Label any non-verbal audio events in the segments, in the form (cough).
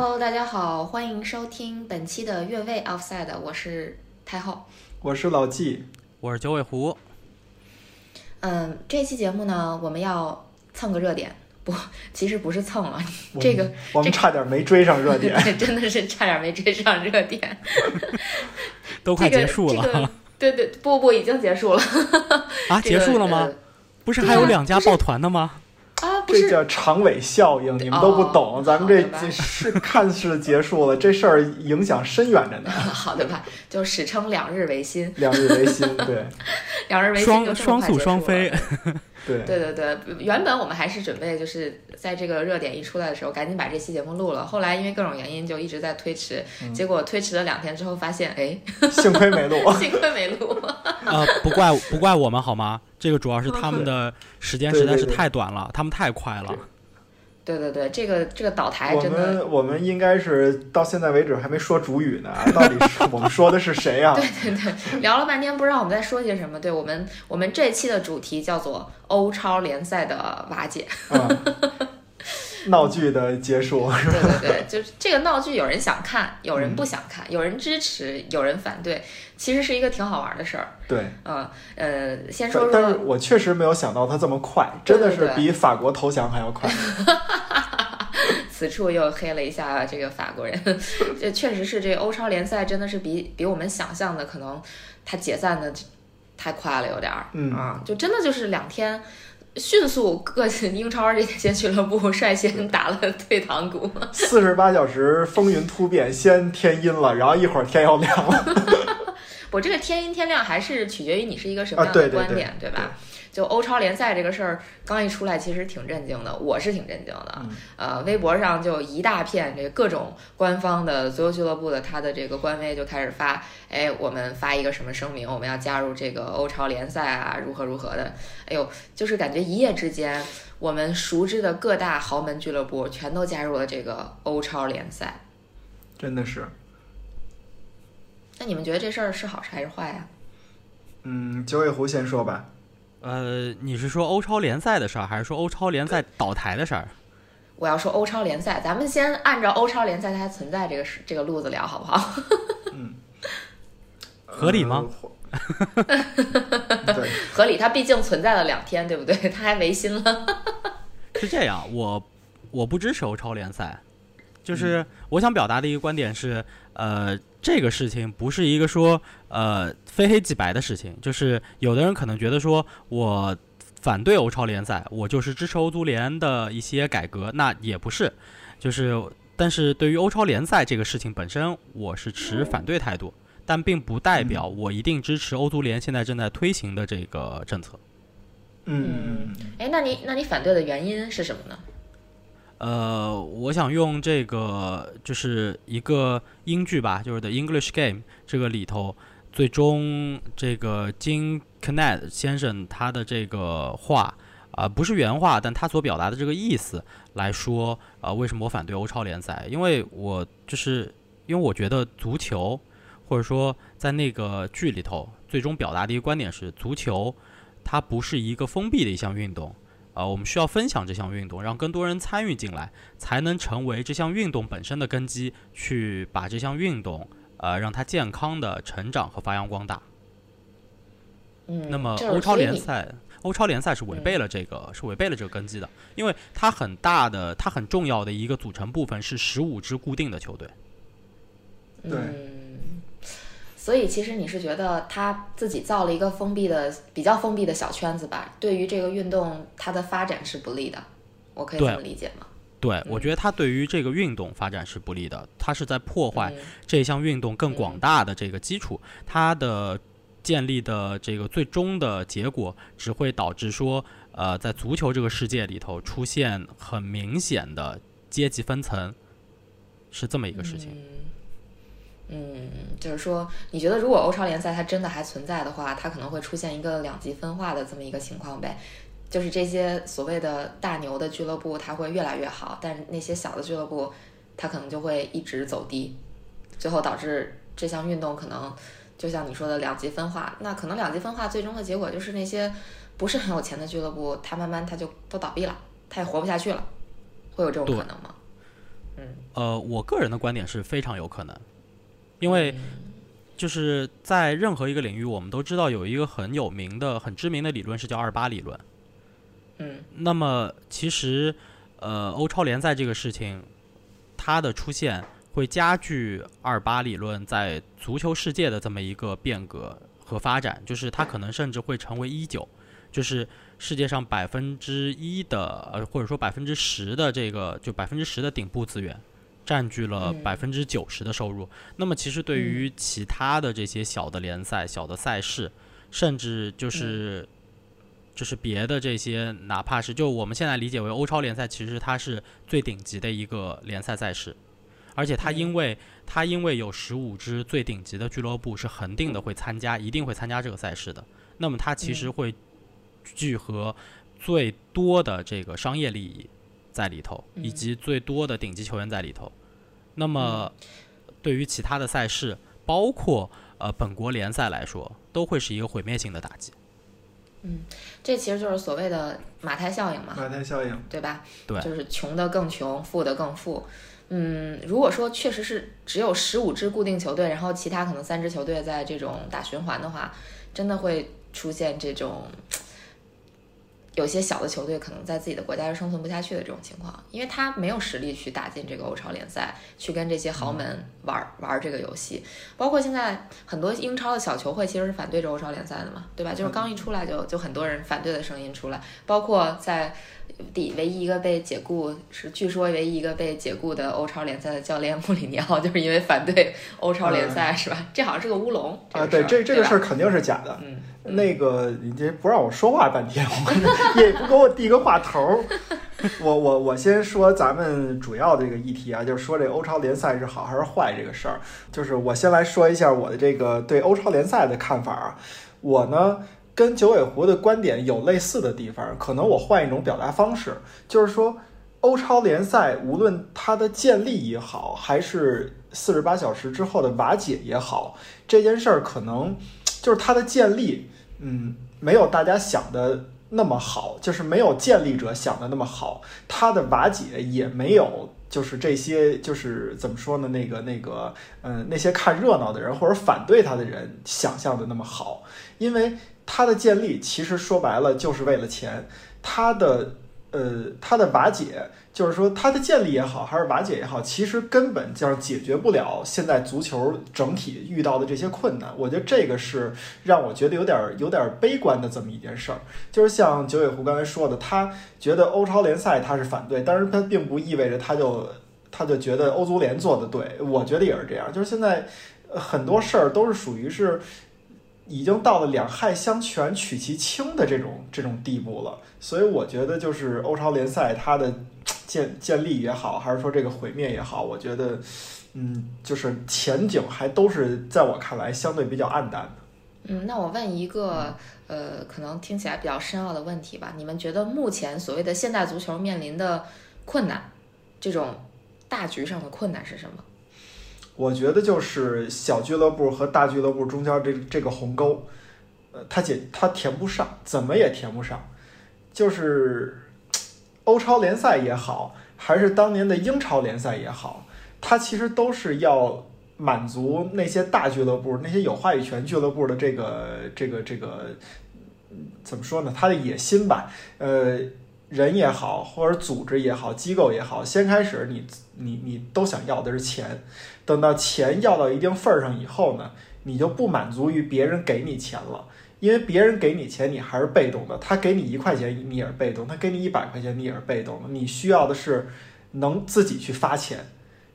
Hello，大家好，欢迎收听本期的越位 Offside，我是太后。我是老纪，我是九尾狐。嗯，这期节目呢，我们要蹭个热点，不，其实不是蹭了，这个我们差点没追上热点，对，真的是差点没追上热点，(laughs) 都快结束了。这个、对对，不不，已经结束了。啊，(laughs) 结束了吗？不是还有两家抱团的吗？啊，这叫长尾效应，你们都不懂。咱们这是看似结束了，(laughs) 这事儿影响深远着呢。(laughs) 好的吧，就史称两日维新。两日维新，对，(laughs) 两日维新双双宿双飞。对对对对，原本我们还是准备就是在这个热点一出来的时候，赶紧把这期节目录了。后来因为各种原因，就一直在推迟。结果推迟了两天之后，发现哎，幸亏没录，(laughs) 幸亏没录。(laughs) 呃，不怪不怪我们好吗？这个主要是他们 (laughs) 的时间实在是太短了，他们太快了。对对对，这个这个倒台真的，我们我们应该是到现在为止还没说主语呢，到底是我们说的是谁 (laughs) 呀？对对对，聊了半天不知道我们在说些什么。对我们我们这期的主题叫做欧超联赛的瓦解。闹剧的结束，(laughs) 对对对，就是这个闹剧，有人想看，有人不想看，有人支持，有人反对，其实是一个挺好玩的事儿。对，嗯呃，先说说，但是我确实没有想到它这么快，真的是比法国投降还要快。(laughs) 此处又黑了一下这个法国人，(laughs) 这确实是这欧超联赛真的是比比我们想象的可能它解散的太快了，有点儿，嗯啊，就真的就是两天。迅速，各 (laughs) 英超这些俱乐部率先打了退堂鼓。(laughs) 四十八小时风云突变，先天阴了，然后一会儿天要亮了。我这个天阴天亮还是取决于你是一个什么样的观点，对吧？就欧超联赛这个事儿刚一出来，其实挺震惊的，我是挺震惊的。呃，微博上就一大片，这各种官方的足球俱乐部的他的这个官微就开始发，哎，我们发一个什么声明，我们要加入这个欧超联赛啊，如何如何的。哎呦，就是感觉一夜之间，我们熟知的各大豪门俱乐部全都加入了这个欧超联赛，真的是。那你们觉得这事儿是好事还是坏呀？嗯，九尾狐先说吧。呃，你是说欧超联赛的事儿，还是说欧超联赛倒台的事儿？我要说欧超联赛，咱们先按照欧超联赛它还存在这个这个路子聊，好不好？嗯，(laughs) 合理吗？(laughs) 对，合理。它毕竟存在了两天，对不对？(laughs) 它还维新了。是这样，我我不支持欧超联赛，就是我想表达的一个观点是，呃。这个事情不是一个说呃非黑即白的事情，就是有的人可能觉得说我反对欧超联赛，我就是支持欧足联的一些改革，那也不是，就是但是对于欧超联赛这个事情本身，我是持反对态度，但并不代表我一定支持欧足联现在正在推行的这个政策。嗯，哎，那你那你反对的原因是什么呢？呃，我想用这个就是一个英剧吧，就是《The English Game》这个里头，最终这个金 KENNET 先生他的这个话啊，不是原话，但他所表达的这个意思来说，呃，为什么我反对欧超联赛？因为我就是因为我觉得足球，或者说在那个剧里头，最终表达的一个观点是，足球它不是一个封闭的一项运动。呃，我们需要分享这项运动，让更多人参与进来，才能成为这项运动本身的根基，去把这项运动，呃，让它健康的成长和发扬光大。嗯，那么欧超联赛，欧超联赛是违背了这个，是违背了这个根基的，因为它很大的，它很重要的一个组成部分是十五支固定的球队。对。所以其实你是觉得他自己造了一个封闭的、比较封闭的小圈子吧？对于这个运动，它的发展是不利的，我可以这么理解吗？对，我觉得它对于这个运动发展是不利的，它是在破坏这项运动更广大的这个基础。它的建立的这个最终的结果，只会导致说，呃，在足球这个世界里头出现很明显的阶级分层，是这么一个事情。嗯，嗯就是说，你觉得如果欧超联赛它真的还存在的话，它可能会出现一个两极分化的这么一个情况呗？就是这些所谓的大牛的俱乐部，它会越来越好，但是那些小的俱乐部，它可能就会一直走低，最后导致这项运动可能就像你说的两极分化。那可能两极分化最终的结果就是那些不是很有钱的俱乐部，它慢慢它就都倒闭了，它也活不下去了，会有这种可能吗？嗯呃，我个人的观点是非常有可能，因为就是在任何一个领域，我们都知道有一个很有名的、很知名的理论是叫二八理论。嗯，那么其实，呃，欧超联赛这个事情，它的出现会加剧二八理论在足球世界的这么一个变革和发展，就是它可能甚至会成为一九，就是世界上百分之一的，呃，或者说百分之十的这个，就百分之十的顶部资源，占据了嗯百分之九十的收入。那么其实对于其他的这些小的联赛、小的赛事，甚至就是。就是别的这些，哪怕是就我们现在理解为欧超联赛，其实它是最顶级的一个联赛赛事，而且它因为它因为有十五支最顶级的俱乐部是恒定的会参加，一定会参加这个赛事的，那么它其实嗯会聚合最多的这个商业利益在里头，以嗯及最多的顶级球员在里头。那么对于其他的赛事，包括呃本国联赛来说，都会是一个毁灭性的打击。嗯这其实就是所谓的马太效应嘛，马太效应，对吧？对就是穷的更穷，富的更富。嗯，如果说确实是只有十五支固定球队，然后其他可能三支球队在这种打循环的话，真的会出现这种有些小的球队可能在自己的国家是生存不下去的这种情况，因为他没有实力去打进这个欧超联赛，去跟这些豪门玩儿玩儿这个游戏。包括现在很多英超的小球会其实是反对这欧超联赛的嘛，对吧？就是刚一出来就就很多人反对的声音出来，包括在第唯一一个被解雇是据说唯一一个被解雇的欧超联赛的教练穆里尼奥，就是因为反对欧超联赛，是吧？这好像是个乌龙啊，对，这这个事，儿肯定是假的。嗯，那个你这不让我说话半天，我 (laughs) 也不给我递个话头儿。我我我先说咱们主要这个议题啊，就是说这欧超联赛是好还是坏这个事儿。就是我先来说一下我的这个对欧超联赛的看法啊。我呢跟九尾狐的观点有类似的地方，可能我换一种表达方式，就是说欧超联赛无论它的建立也好，还是四十八小时之后的瓦解也好，这件事儿可能就是它的建立，嗯，没有大家想的那么好，就是没有建立者想的那么好，它的瓦解也没有。就是这些，就是怎么说呢？那个、那个，嗯、那些看热闹的人或者反对他的人想象的那么好，因为它的建立其实说白了就是为了钱，它的呃它的瓦解，就是说它的建立也好，还是瓦解也好，其实根本就是解决不了现在足球整体遇到的这些困难。我觉得这个是让我觉得有点有点悲观的这么一件事儿。就是像九尾狐刚才说的，他觉得欧超联赛他是反对，但是他并不意味着他就他就觉得欧足联做的对。我觉得也是这样，就是现在很多事儿都是属于是。已经到了两害相权取其轻的这种这种地步了，所以我觉得就是欧超联赛它的建建立也好，还是说这个毁灭也好，我觉得，嗯，就是前景还都是在我看来相对比较暗淡的。嗯，那我问一个呃，可能听起来比较深奥的问题吧，你们觉得目前所谓的现代足球面临的困难，这种大局上的困难是什么？我觉得就是小俱乐部和大俱乐部中间这这个鸿沟，呃，他解他填不上，怎么也填不上。就是 (tsk) 欧超联赛也好，还是当年的英超联赛也好，它其实都是要满足那些大俱乐部、那些有话语权俱乐部的这个这个这个嗯怎么说呢？他的野心吧，呃。人也好，或者组织也好，机构也好，先开始你你你都想要的是钱，等到钱要到一定份儿上以后呢，你就不满足于别人给你钱了，因为别人给你钱你还是被动的，他给你一块钱你也是被动，他给你一百块钱你也是被动的，你需要的是能自己去发钱，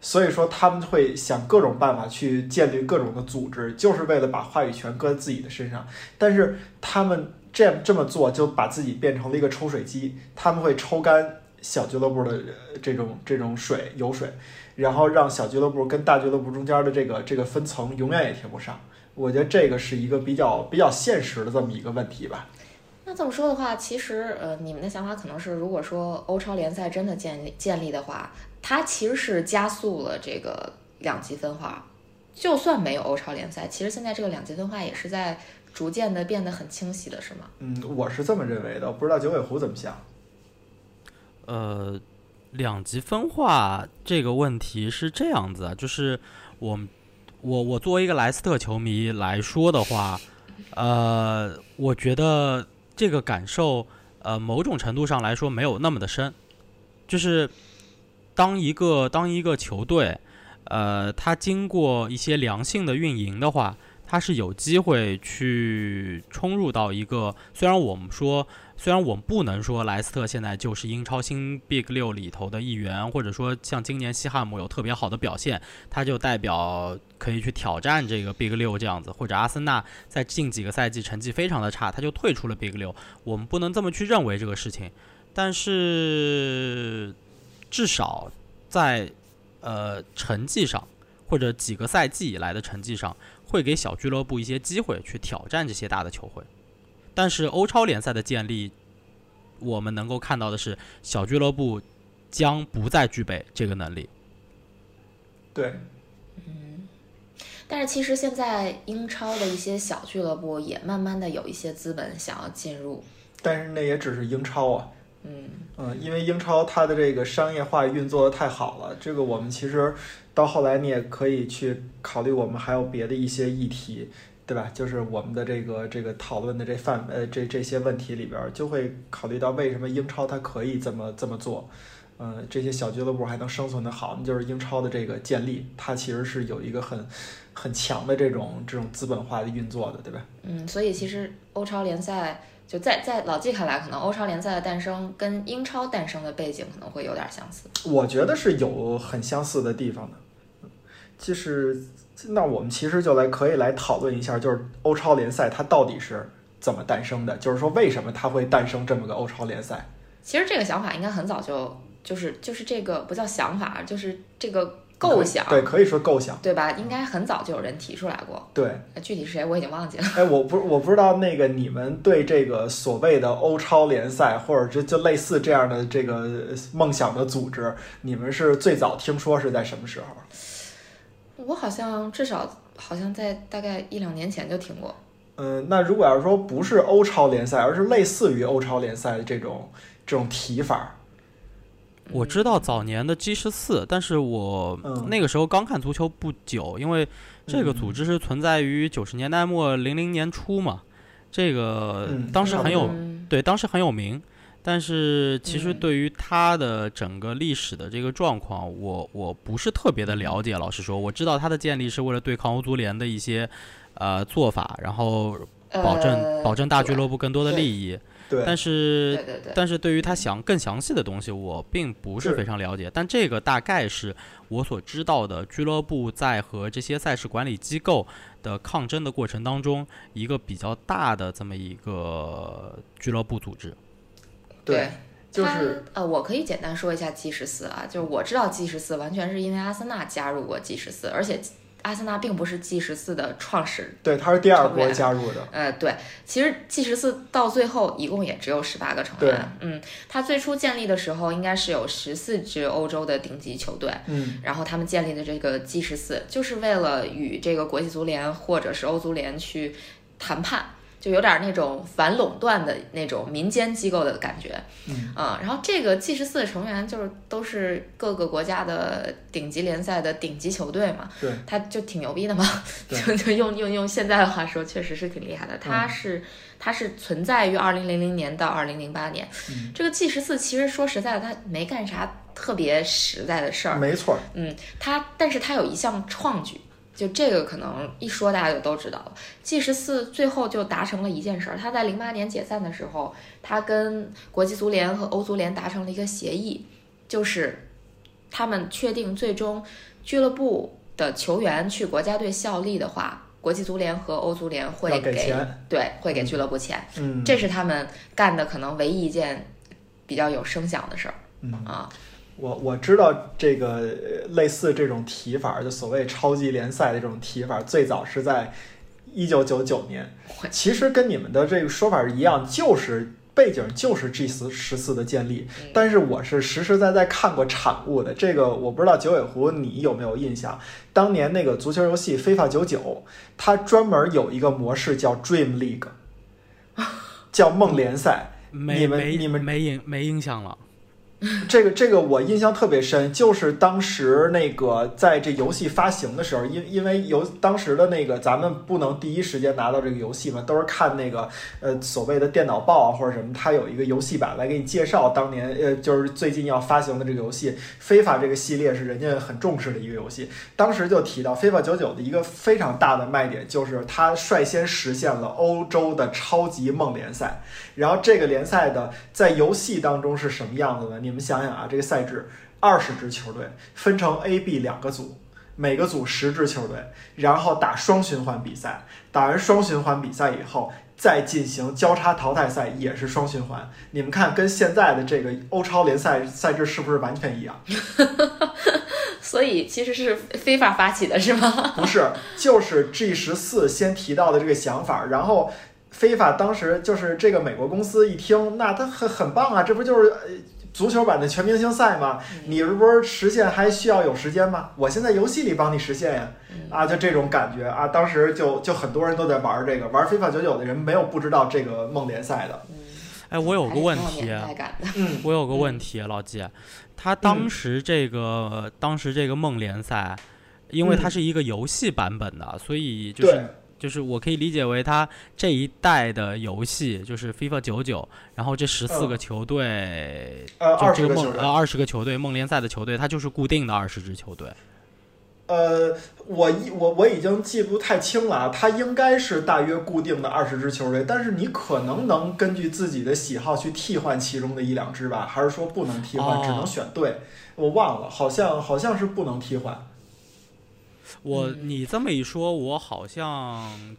所以说他们会想各种办法去建立各种的组织，就是为了把话语权搁在自己的身上，但是他们。这这么做就把自己变成了一个抽水机，他们会抽干小俱乐部的这种这种水油水，然后让小俱乐部跟大俱乐部中间的这个这个分层永远也填不上。我觉得这个是一个比较比较现实的这么一个问题吧。那这么说的话，其实呃，你们的想法可能是，如果说欧超联赛真的建立建立的话，它其实是加速了这个两极分化。就算没有欧超联赛，其实现在这个两极分化也是在逐渐的变得很清晰的，是吗？嗯，我是这么认为的，不知道九尾狐怎么想。呃，两极分化这个问题是这样子，就是我我我作为一个莱斯特球迷来说的话，呃，我觉得这个感受，呃，某种程度上来说没有那么的深，就是当一个当一个球队，呃，它经过一些良性的运营的话，他是有机会去冲入到一个，虽然我们说。虽然我们不能说莱斯特现在就是英超新 Big 六里头的一员，或者说像今年西汉姆有特别好的表现，他就代表可以去挑战这个 Big 六这样子，或者阿森纳在近几个赛季成绩非常的差，他就退出了 Big 六。我们不能这么去认为这个事情，但是至少在呃成绩上，或者几个赛季以来的成绩上，会给小俱乐部一些机会去挑战这些大的球会。但是欧超联赛的建立，我们能够看到的是，小俱乐部将不再具备这个能力。对，嗯，但是其实现在英超的一些小俱乐部也慢慢的有一些资本想要进入，但是那也只是英超啊。嗯嗯，因为英超它的这个商业化运作的太好了，这个我们其实到后来你也可以去考虑，我们还有别的一些议题。对吧？就是我们的这个这个讨论的这范呃这这些问题里边，就会考虑到为什么英超它可以这么这么做，呃，这些小俱乐部还能生存的好，那就是英超的这个建立，它其实是有一个很很强的这种这种资本化的运作的，对吧？嗯，所以其实欧超联赛就在在老季看来，可能欧超联赛的诞生跟英超诞生的背景可能会有点相似。我觉得是有很相似的地方的，就是。那我们其实就来可以来讨论一下，就是欧超联赛它到底是怎么诞生的？就是说为什么它会诞生这么个欧超联赛？其实这个想法应该很早就就是就是这个不叫想法，就是这个构想。对，可以说构想，对吧？应该很早就有人提出来过。对，具体是谁我已经忘记了。哎，我不我不知道那个你们对这个所谓的欧超联赛，或者就就类似这样的这个梦想的组织，你们是最早听说是在什么时候？我好像至少好像在大概一两年前就听过。嗯，那如果要是说不是欧超联赛，而是类似于欧超联赛的这种这种提法，我知道早年的 G 十四，但是我那个时候刚看足球不久，因为这个组织是存在于九十年代末零零年初嘛，这个当时很有对，当时很有名。但是其实对于它的整个历史的这个状况，我我不是特别的了解。老实说，我知道它的建立是为了对抗欧足联的一些呃做法，然后保证保证大俱乐部更多的利益。对。但是对对对。但是对于它详更详细的东西，我并不是非常了解。但这个大概是我所知道的俱乐部在和这些赛事管理机构的抗争的过程当中，一个比较大的这么一个俱乐部组织。对，就是呃，我可以简单说一下 G 十四啊，就是我知道 G 十四完全是因为阿森纳加入过 G 十四，而且阿森纳并不是 G 十四的创始，对，他是第二波加入的。呃，对，其实 G 十四到最后一共也只有十八个成员。嗯，他最初建立的时候应该是有十四支欧洲的顶级球队。嗯，然后他们建立的这个 G 十四就是为了与这个国际足联或者是欧足联去谈判。就有点那种反垄断的那种民间机构的感觉，嗯啊，然后这个 G 十四的成员就是都是各个国家的顶级联赛的顶级球队嘛，对，他就挺牛逼的嘛，(laughs) 就就用用用现在的话说，确实是挺厉害的。他是他是存在于二零零零年到二零零八年，这个 G 十四其实说实在的，他没干啥特别实在的事儿，没错，嗯，他但是他有一项创举。就这个可能一说大家就都知道了。G 十四最后就达成了一件事儿，他在零八年解散的时候，他跟国际足联和欧足联达成了一个协议，就是他们确定最终俱乐部的球员去国家队效力的话，国际足联和欧足联会给对会给俱乐部钱。嗯，这是他们干的可能唯一一件比较有声响的事儿。嗯啊。我我知道这个类似这种提法，就所谓超级联赛的这种提法，最早是在一九九九年。其实跟你们的这个说法是一样，就是背景就是 G 十十四的建立。但是我是实实在在看过产物的。这个我不知道九尾狐你有没有印象？当年那个足球游戏《非法九九》，它专门有一个模式叫 Dream League，(laughs) 叫梦联赛。你们你们没印没印象了。(laughs) 这个这个我印象特别深，就是当时那个在这游戏发行的时候，因因为游当时的那个咱们不能第一时间拿到这个游戏嘛，都是看那个呃所谓的电脑报啊或者什么，它有一个游戏版来给你介绍当年呃就是最近要发行的这个游戏。非法这个系列是人家很重视的一个游戏，当时就提到非法九九的一个非常大的卖点就是它率先实现了欧洲的超级梦联赛，然后这个联赛的在游戏当中是什么样子呢？你们想想啊，这个赛制二十支球队分成 A、B 两个组，每个组十支球队，然后打双循环比赛。打完双循环比赛以后，再进行交叉淘汰赛，也是双循环。你们看，跟现在的这个欧超联赛赛制是不是完全一样？(laughs) 所以其实是非法发起的，是吗？不是，就是 G 十四先提到的这个想法，然后非法当时就是这个美国公司一听，那他很很棒啊，这不就是足球版的全明星赛吗？你是不是实现还需要有时间吗？我现在游戏里帮你实现呀，啊，就这种感觉。啊，当时就就很多人都在玩这个，玩非法九九的人没有不知道这个梦联赛的。哎，我有个问题，嗯，(laughs) 我有个问题，老季，他当时这个当时这个梦联赛，因为它是一个游戏版本的，所以就是就是我可以理解为它这一代的游戏就是 FIFA 九九，然后这十四个球队，呃，就这个梦呃二十个球队梦联赛的球队，它就是固定的二十支球队。呃，我一我我已经记不太清了，它应该是大约固定的二十支球队，但是你可能能根据自己的喜好去替换其中的一两支吧，还是说不能替换，只能选队？我忘了，好像好像是不能替换。我你这么一说，我好像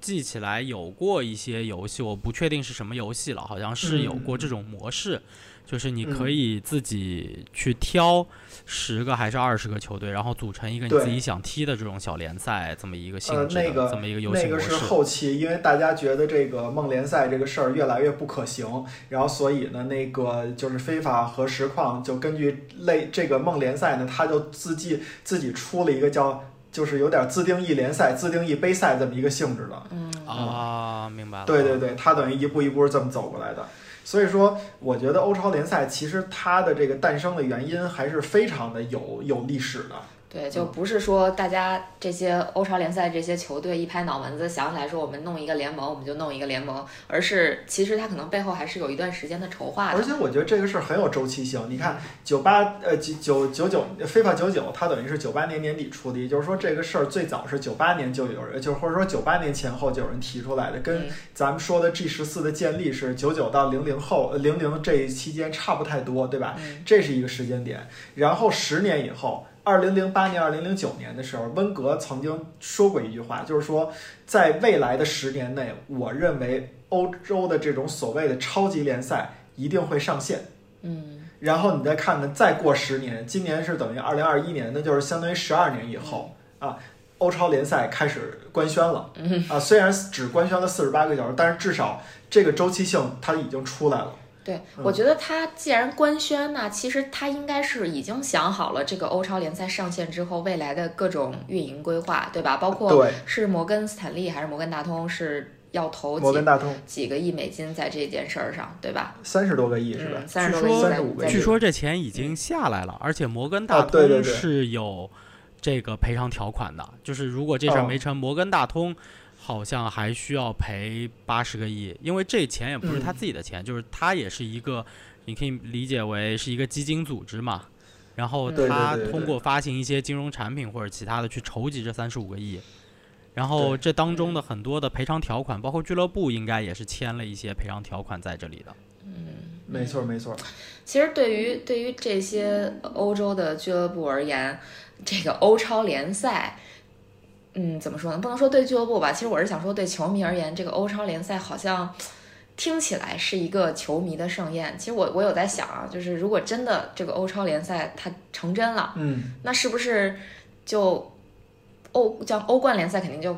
记起来有过一些游戏，我不确定是什么游戏了，好像是有过这种模式。就是你可以自己去挑十个还是二十个球队，然后组成一个你自己想踢的这种小联赛，这么一个性质的这么一个游戏模式。那个是后期，因为大家觉得这个梦联赛这个事儿越来越不可行，然后所以呢，那个就是非法和实况就根据类这个梦联赛呢，他就自己自己出了一个叫就是有点自定义联赛、自定义杯赛这么一个性质的。嗯啊，明白了。对对对，他等于一步一步是这么走过来的。所以说，我觉得欧超联赛其实它的这个诞生的原因还是非常的有有历史的。对，就不是说大家这些欧超联赛这些球队一拍脑门子想起来说我们弄一个联盟，我们就弄一个联盟，而是其实它可能背后还是有一段时间的筹划的。而且我觉得这个事儿很有周期性。你看，九八呃九九九九非法九九，它等于是九八年年底出的，也就是说这个事儿最早是九八年就有人，就或者说九八年前后就有人提出来的，跟咱们说的 G 十四的建立是九九到零零后零零这一期间差不太多，对吧？这是一个时间点。然后十年以后。二零零八年、二零零九年的时候，温格曾经说过一句话，就是说，在未来的十年内，我认为欧洲的这种所谓的超级联赛一定会上线。嗯，然后你再看看，再过十年，今年是等于二零二一年，那就是相当于十二年以后啊，欧超联赛开始官宣了。啊，虽然只官宣了四十八个小时，但是至少这个周期性它已经出来了。对，我觉得他既然官宣呢，其实他应该是已经想好了这个欧超联赛上线之后未来的各种运营规划，对吧？包括是摩根斯坦利还是摩根大通是要投摩根大通几个亿美金在这件事儿上，对吧？三十多个亿是吧？三十多个亿，三十五个亿。据说这钱已经下来了，而且摩根大通是有这个赔偿条款的，就是如果这事儿没成，摩根大通。好像还需要赔八十个亿，因为这钱也不是他自己的钱，就是他也是一个，你可以理解为是一个基金组织嘛。然后他通过发行一些金融产品或者其他的去筹集这三十五个亿，然后这当中的很多的赔偿条款，包括俱乐部应该也是签了一些赔偿条款在这里的。嗯，没错没错。其实对于对于这些欧洲的俱乐部而言，这个欧超联赛。嗯，怎么说呢？不能说对俱乐部吧，其实我是想说，对球迷而言，这个欧超联赛好像听起来是一个球迷的盛宴。其实我我有在想啊，就是如果真的这个欧超联赛它成真了，嗯，那是不是就欧叫欧冠联赛肯定就。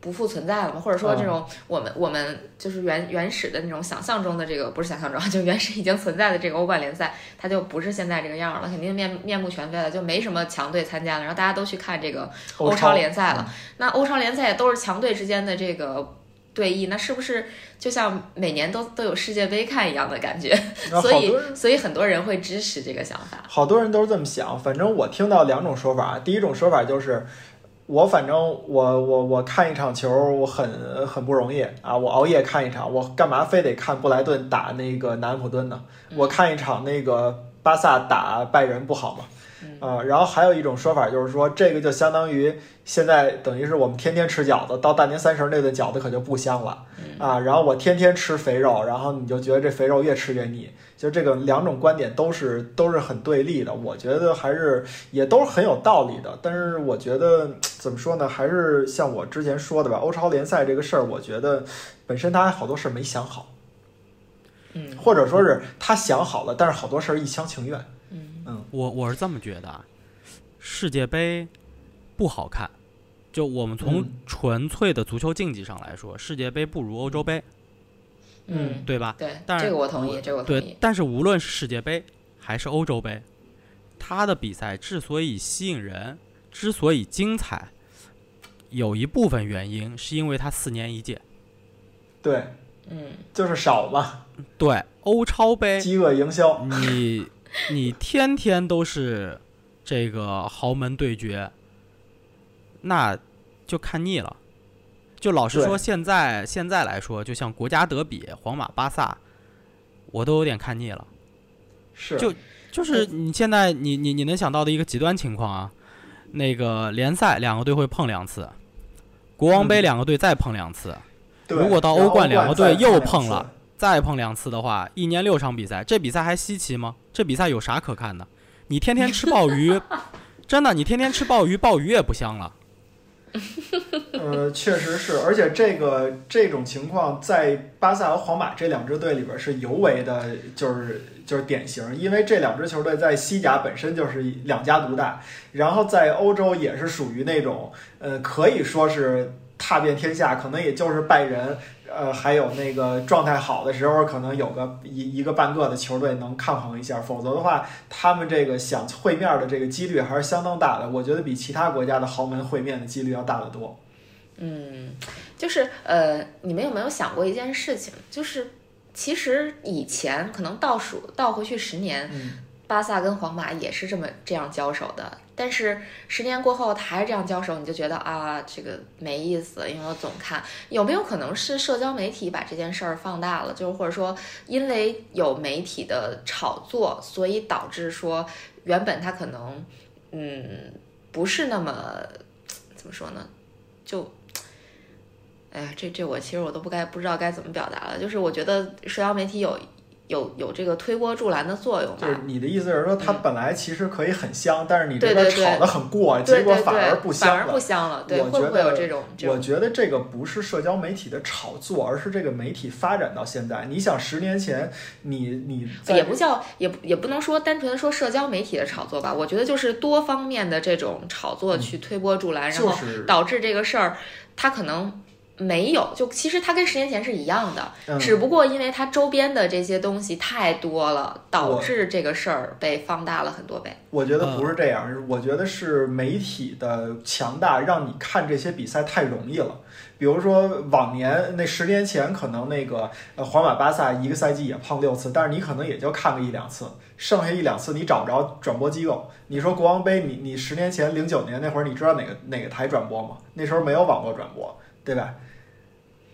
不复存在了吗？或者说这种我们我们就是原原始的那种想象中的这个不是想象中，(laughs) 就原始已经存在的这个欧冠联赛，它就不是现在这个样了，肯定面面目全非了，就没什么强队参加了，然后大家都去看这个欧超联赛了。那欧超联赛也都是强队之间的这个。对弈，那是不是就像每年都都有世界杯看一样的感觉？所以所以很多人会支持这个想法。好多人都是这么想。反正我听到两种说法，第一种说法就是。我反正我我我看一场球，我很很不容易啊！我熬夜看一场，我干嘛非得看布莱顿打那个南安普顿呢？我看一场那个巴萨打拜仁不好吗？啊，然后还有一种说法就是说，这个就相当于现在等于是我们天天吃饺子，到大年三十那顿饺子可就不香了啊。然后我天天吃肥肉，然后你就觉得这肥肉越吃越腻。就这个两种观点都是都是很对立的，我觉得还是也都是很有道理的。但是我觉得怎么说呢，还是像我之前说的吧，欧超联赛这个事儿，我觉得本身他还好多事儿没想好，嗯或者说是他想好了，但是好多事儿一厢情愿。嗯我我是这么觉得啊，世界杯不好看。就我们从嗯纯粹的足球竞技上来说，世界杯不如欧洲杯，嗯，对吧？对，但是这个我同意，这个我同对意，。但是无论是世界杯还是欧洲杯，它的比赛之所以吸引人，之所以精彩，有一部分原因是因为它四年一届。对，嗯就是少嘛，对，欧超杯饥饿营销。你 (laughs) 你天天都是这个豪门对决，那就看腻了。就老实说，现在现在来说，就像国家德比、皇马、巴萨，我都有点看腻了。是，就就是你现在你你你能想到的一个极端情况啊，那个联赛两个队会碰两次，国王杯嗯两个队再碰两次，对。如果到欧冠两个队又碰了，再碰两次的话，一年六场比赛，这比赛还稀奇吗？这比赛有啥可看的？你天天吃鲍鱼，(laughs) 真的，你天天吃鲍鱼，鲍鱼也不香了。呃，确实是，而且这个这种情况在巴萨和皇马这两支队里边是尤为的，就是就是典型，因为这两支球队在西甲本身就是两家独大，然后在欧洲也是属于那种呃，可以说是踏遍天下，可能也就是拜仁。呃，还有那个状态好的时候，可能有个一一个半个的球队能抗衡一下，否则的话，他们这个想会面的这个几率还是相当大的。我觉得比其他国家的豪门会面的几率要大得多。嗯，就是呃，你们有没有想过一件事情？就是其实以前可能倒数倒回去十年，嗯，巴萨跟皇马也是这么这样交手的，但是十年过后他还是这样交手，你就觉得啊，这个没意思，因为我总看。有没有可能是社交媒体把这件事儿放大了？就是或者说，因为有媒体的炒作，所以导致说原本他可能嗯不是那么怎么说呢？就哎呀，这这我其实我都不该不知道该怎么表达了。就是我觉得社交媒体有有有这个推波助澜的作用吧。就是你的意思是说，它嗯本来其实可以很香，但是你这边炒的很过，对结果反而不香了反而不。香了。对，我觉会不会有得这种？我觉得这个不是社交媒体的炒作，而是这个媒体发展到现在。你想，十年前你你也不叫也也不能说单纯的说社交媒体的炒作吧，我觉得就是多方面的这种炒作去推波助澜，然后就是导致这个事儿它可能没有，就其实它跟十年前是一样的，嗯只不过因为它周边的这些东西太多了，导致这个事儿被放大了很多倍。我觉得不是这样，我觉得是媒体的强大让你看这些比赛太容易了。比如说往年那十年前，可能那个呃皇马、巴萨一个赛季也碰六次，但是你可能也就看个一两次，剩下一两次你找不着转播机构。你说国王杯，你你十年前零九年那会儿，你知道哪个哪个台转播吗？那时候没有网络转播，对吧？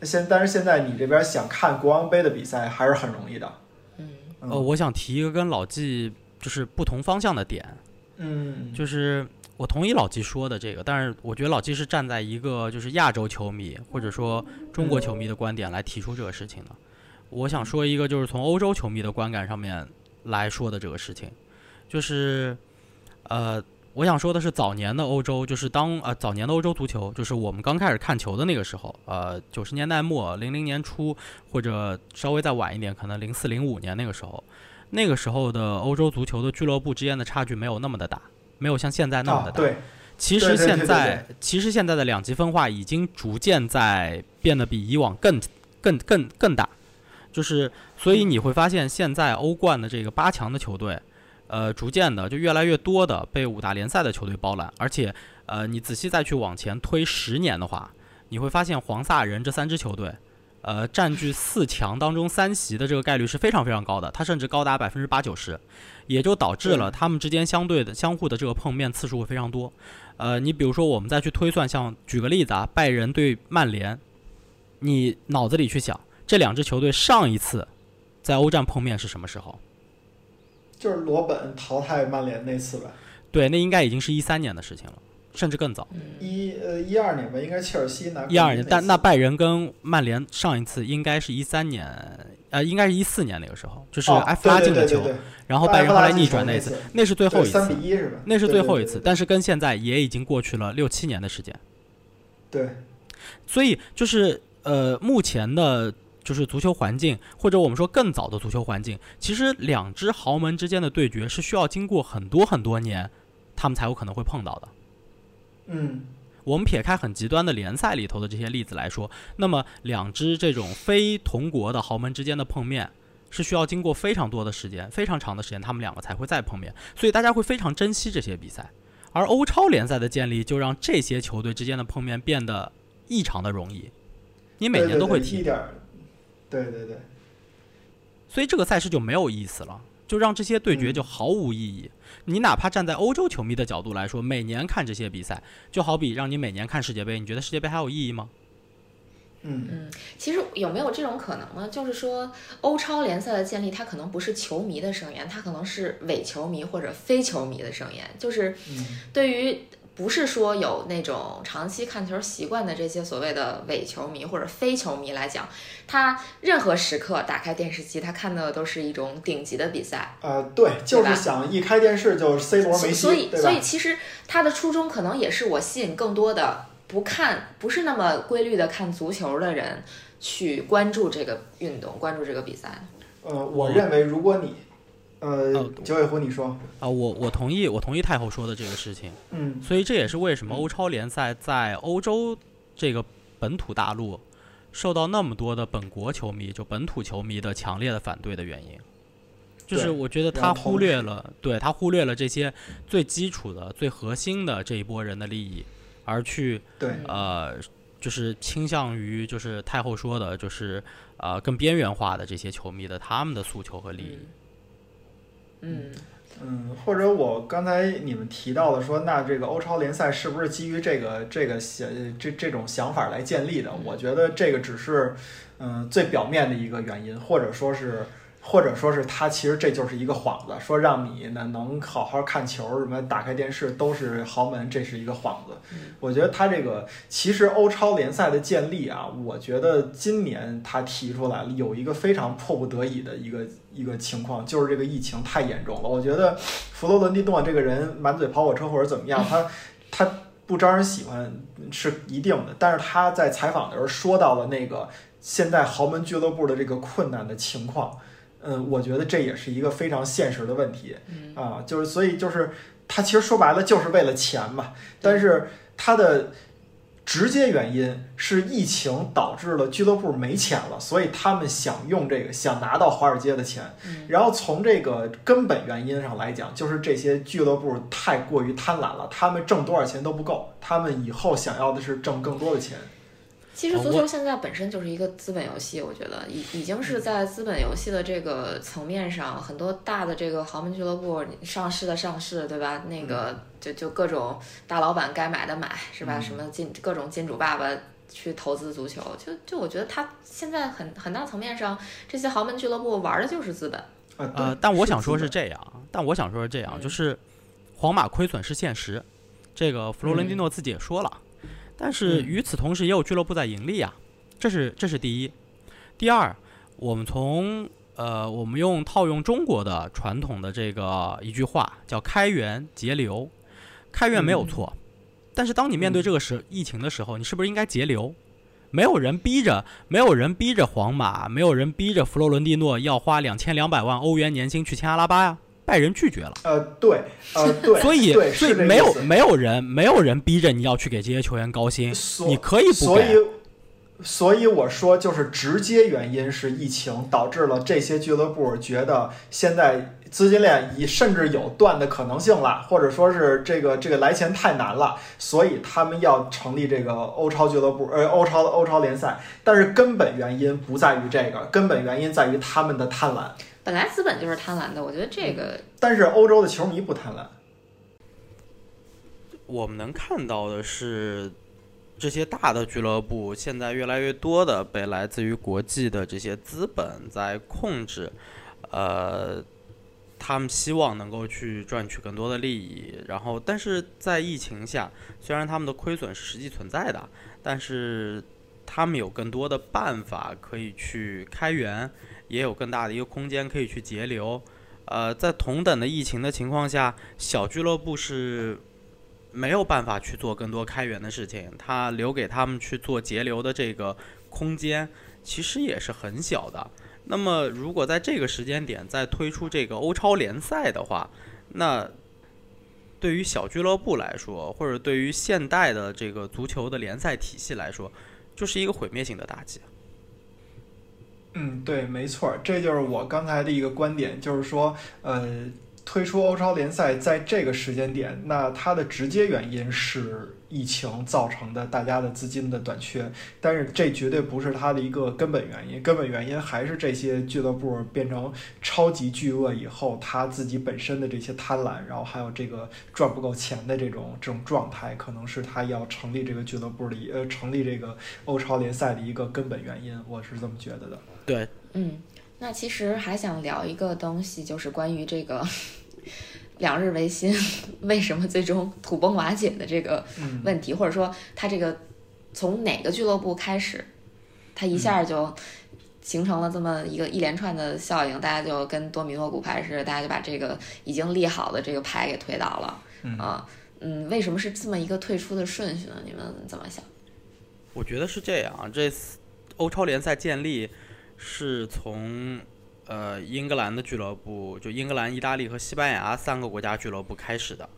现但是现在你这边想看国王杯的比赛还是很容易的。嗯嗯呃，我想提一个跟老纪就是不同方向的点，嗯，就是我同意老纪说的这个，但是我觉得老纪是站在一个就是亚洲球迷或者说中国球迷的观点来提出这个事情的。我想说一个就是从欧洲球迷的观感上面来说的这个事情，就是呃，我想说的是早年的欧洲，就是当呃早年的欧洲足球，就是我们刚开始看球的那个时候，呃九十年代末零零年初或者稍微再晚一点，可能零四零五年那个时候，那个时候的欧洲足球的俱乐部之间的差距没有那么的大。没有像现在那么的大。啊对，其实现在，其实现在的两极分化已经逐渐在变得比以往更更更更大，就是所以你会发现现在欧冠的这个八强的球队，呃，逐渐的就越来越多的被五大联赛的球队包揽，而且呃，你仔细再去往前推十年的话，你会发现黄萨人这三支球队，呃，占据四强当中三席的这个概率是非常非常高的，它甚至高达百分之八九十，也就导致了他们之间相对的相互的这个碰面次数会非常多。呃，你比如说我们再去推算，像举个例子啊，拜仁对曼联，你脑子里去想这两支球队上一次在欧战碰面是什么时候？就是罗本淘汰曼联那次呗。对，那应该已经是一三年的事情了。甚至更早，一呃一二年吧，应该切尔西拿一二年，但那拜仁跟曼联上一次应该是一三年，呃，应该是一四年那个时候，就是埃弗拉进的球，然后拜仁后来逆转那次，那是最后一次，三比一是吧？那是最后一次，但是跟现在也已经过去了六七年的时间。对，所以就是呃，目前的就是足球环境，或者我们说更早的足球环境，其实两支豪门之间的对决是需要经过很多很多年，他们才有可能会碰到的。嗯，我们撇开很极端的联赛里头的这些例子来说，那么两支这种非同国的豪门之间的碰面，是需要经过非常多的时间、非常长的时间，他们两个才会再碰面。所以大家会非常珍惜这些比赛。而欧超联赛的建立，就让这些球队之间的碰面变得异常的容易。你每年都会踢，对对对。所以这个赛事就没有意思了，就让这些对决就毫无意义。你哪怕站在欧洲球迷的角度来说，每年看这些比赛，就好比让你每年看世界杯，你觉得世界杯还有意义吗？嗯嗯，其实有没有这种可能呢？就是说，欧超联赛的建立，它可能不是球迷的声音，它可能是伪球迷或者非球迷的声音，就是对于。不是说有那种长期看球习惯的这些所谓的伪球迷或者非球迷来讲，他任何时刻打开电视机，他看到的都是一种顶级的比赛。呃，对，就是想一开电视就 C 罗梅西，所以，所以其实他的初衷可能也是我吸引更多的不看、不是那么规律的看足球的人去关注这个运动、关注这个比赛。呃，我认为如果你。呃，九尾狐，你说。啊，我我同意，我同意太后说的这个事情。嗯，所以这也是为什么欧超联赛在欧洲这个本土大陆受到那么多的本国球迷，就本土球迷的强烈的反对的原因，就是我觉得他忽略了，对他忽略了这些最基础的、最核心的这一波人的利益，而去对。呃，就是倾向于就是太后说的，就是呃更边缘化的这些球迷的他们的诉求和利益。嗯嗯嗯，或者我刚才你们提到的说，那这个欧超联赛是不是基于这个这个想这这种想法来建立的？我觉得这个只是嗯最表面的一个原因，或者说是。或者说是他其实这就是一个幌子，说让你呢能好好看球，什么打开电视都是豪门，这是一个幌子。我觉得他这个其实欧超联赛的建立啊，我觉得今年他提出来了有一个非常迫不得已的一个一个情况，就是这个疫情太严重了。我觉得弗洛伦蒂诺这个人满嘴跑火车或者怎么样，他他不招人喜欢是一定的，但是他在采访的时候说到了那个现在豪门俱乐部的这个困难的情况。嗯，我觉得这也是一个非常现实的问题，啊，就是所以就是他其实说白了就是为了钱嘛，但是他的直接原因是疫情导致了俱乐部没钱了，所以他们想用这个想拿到华尔街的钱，然后从这个根本原因上来讲，就是这些俱乐部太过于贪婪了，他们挣多少钱都不够，他们以后想要的是挣更多的钱。其实足球现在本身就是一个资本游戏，我觉得已已经是在资本游戏的这个层面上，很多大的这个豪门俱乐部上市的上市，对吧？那个就就各种大老板该买的买，是吧？什么金各种金主爸爸去投资足球，就就我觉得他现在很很大层面上，这些豪门俱乐部玩的就是资本。呃，但我想说是这样，但我想说是这样，就是皇马亏损是现实，这个弗洛伦蒂诺自己也说了。但是与此同时，也有俱乐部在盈利啊，这是这是第一。第二，我们从呃，我们用套用中国的传统的这个一句话，叫开源节流。开源没有错，但是当你面对这个时疫情的时候，你是不是应该节流？没有人逼着，没有人逼着皇马，没有人逼着弗洛伦蒂诺要花两千两百万欧元年薪去签阿拉巴呀。拜仁拒绝了。呃，对，呃，对，(laughs) 所以，所以没有没有人没有人逼着你要去给这些球员高薪，你可以不给。所以我说，就是直接原因是疫情导致了这些俱乐部觉得现在资金链已甚至有断的可能性了，或者说是这个这个来钱太难了，所以他们要成立这个欧超俱乐部，呃，欧超欧超联赛。但是根本原因不在于这个，根本原因在于他们的贪婪。本来资本就是贪婪的，我觉得这个。但是欧洲的球迷不贪婪。我们能看到的是。这些大的俱乐部现在越来越多的被来自于国际的这些资本在控制，呃，他们希望能够去赚取更多的利益。然后，但是在疫情下，虽然他们的亏损是实际存在的，但是他们有更多的办法可以去开源，也有更大的一个空间可以去节流。呃，在同等的疫情的情况下，小俱乐部是。没有办法去做更多开源的事情，他留给他们去做节流的这个空间其实也是很小的。那么，如果在这个时间点再推出这个欧超联赛的话，那对于小俱乐部来说，或者对于现代的这个足球的联赛体系来说，就是一个毁灭性的打击。嗯，对，没错，这就是我刚才的一个观点，就是说，呃。推出欧超联赛在这个时间点，那它的直接原因是疫情造成的大家的资金的短缺，但是这绝对不是它的一个根本原因，根本原因还是这些俱乐部变成超级巨鳄以后，他自己本身的这些贪婪，然后还有这个赚不够钱的这种这种状态，可能是他要成立这个俱乐部的呃成立这个欧超联赛的一个根本原因，我是这么觉得的。对，嗯。那其实还想聊一个东西，就是关于这个 (laughs) 两日维新 (laughs) 为什么最终土崩瓦解的这个问题，或者说它这个从哪个俱乐部开始，它一下就形成了这么一个一连串的效应，大家就跟多米诺骨牌似的，大家就把这个已经立好的这个牌给推倒了啊，嗯，为什么是这么一个退出的顺序呢？你们怎么想？我觉得是这样啊，这欧超联赛建立。是从呃英格兰的俱乐部，就英格兰、意大利和西班牙三个国家俱乐部开始的。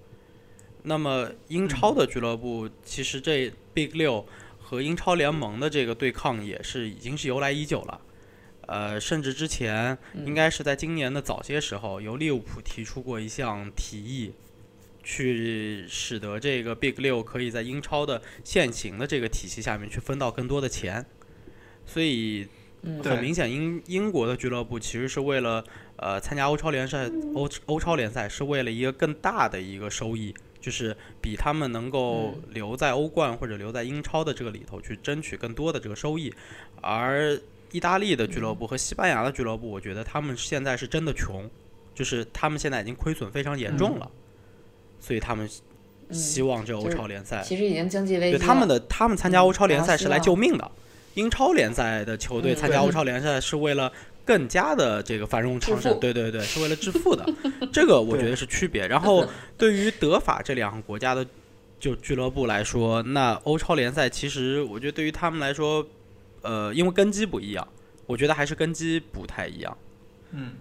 那么英超的俱乐部，其实这 Big 六和英超联盟的这个对抗也是已经是由来已久了。呃，甚至之前应该是在今年的早些时候，由利物浦提出过一项提议，去使得这个 Big 六可以在英超的现行的这个体系下面去分到更多的钱。所以。很明显，英英国的俱乐部其实是为了呃参加欧超联赛，欧欧超联赛是为了一个更大的一个收益，就是比他们能够留在欧冠或者留在英超的这个里头去争取更多的这个收益。而意大利的俱乐部和西班牙的俱乐部，我觉得他们现在是真的穷，就是他们现在已经亏损非常严重了，所以他们希望这欧超联赛其实已经经济危机，对他们的他们参加欧超联赛是来救命的。英超联赛的球队参加欧超联赛是为了更加的这个繁荣昌盛，对对对，是为了致富的，(laughs) 这个我觉得是区别。然后对于德法这两个国家的就俱乐部来说，那欧超联赛其实我觉得对于他们来说，呃，因为根基不一样，我觉得还是根基不太一样。嗯，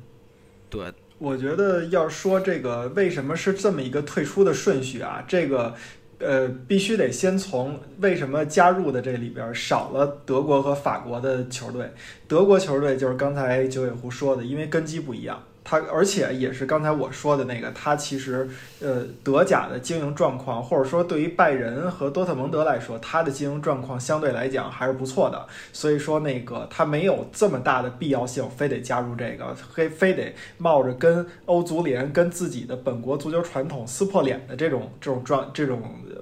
对，我觉得要说这个为什么是这么一个退出的顺序啊，这个。呃，必须得先从为什么加入的这里边少了德国和法国的球队。德国球队就是刚才九尾狐说的，因为根基不一样。他而且也是刚才我说的那个，他其实呃德甲的经营状况，或者说对于拜仁和多特蒙德来说，他的经营状况相对来讲还是不错的。所以说那个他没有这么大的必要性，非得加入这个，非非得冒着跟欧足联、跟自己的本国足球传统撕破脸的这种这种状这种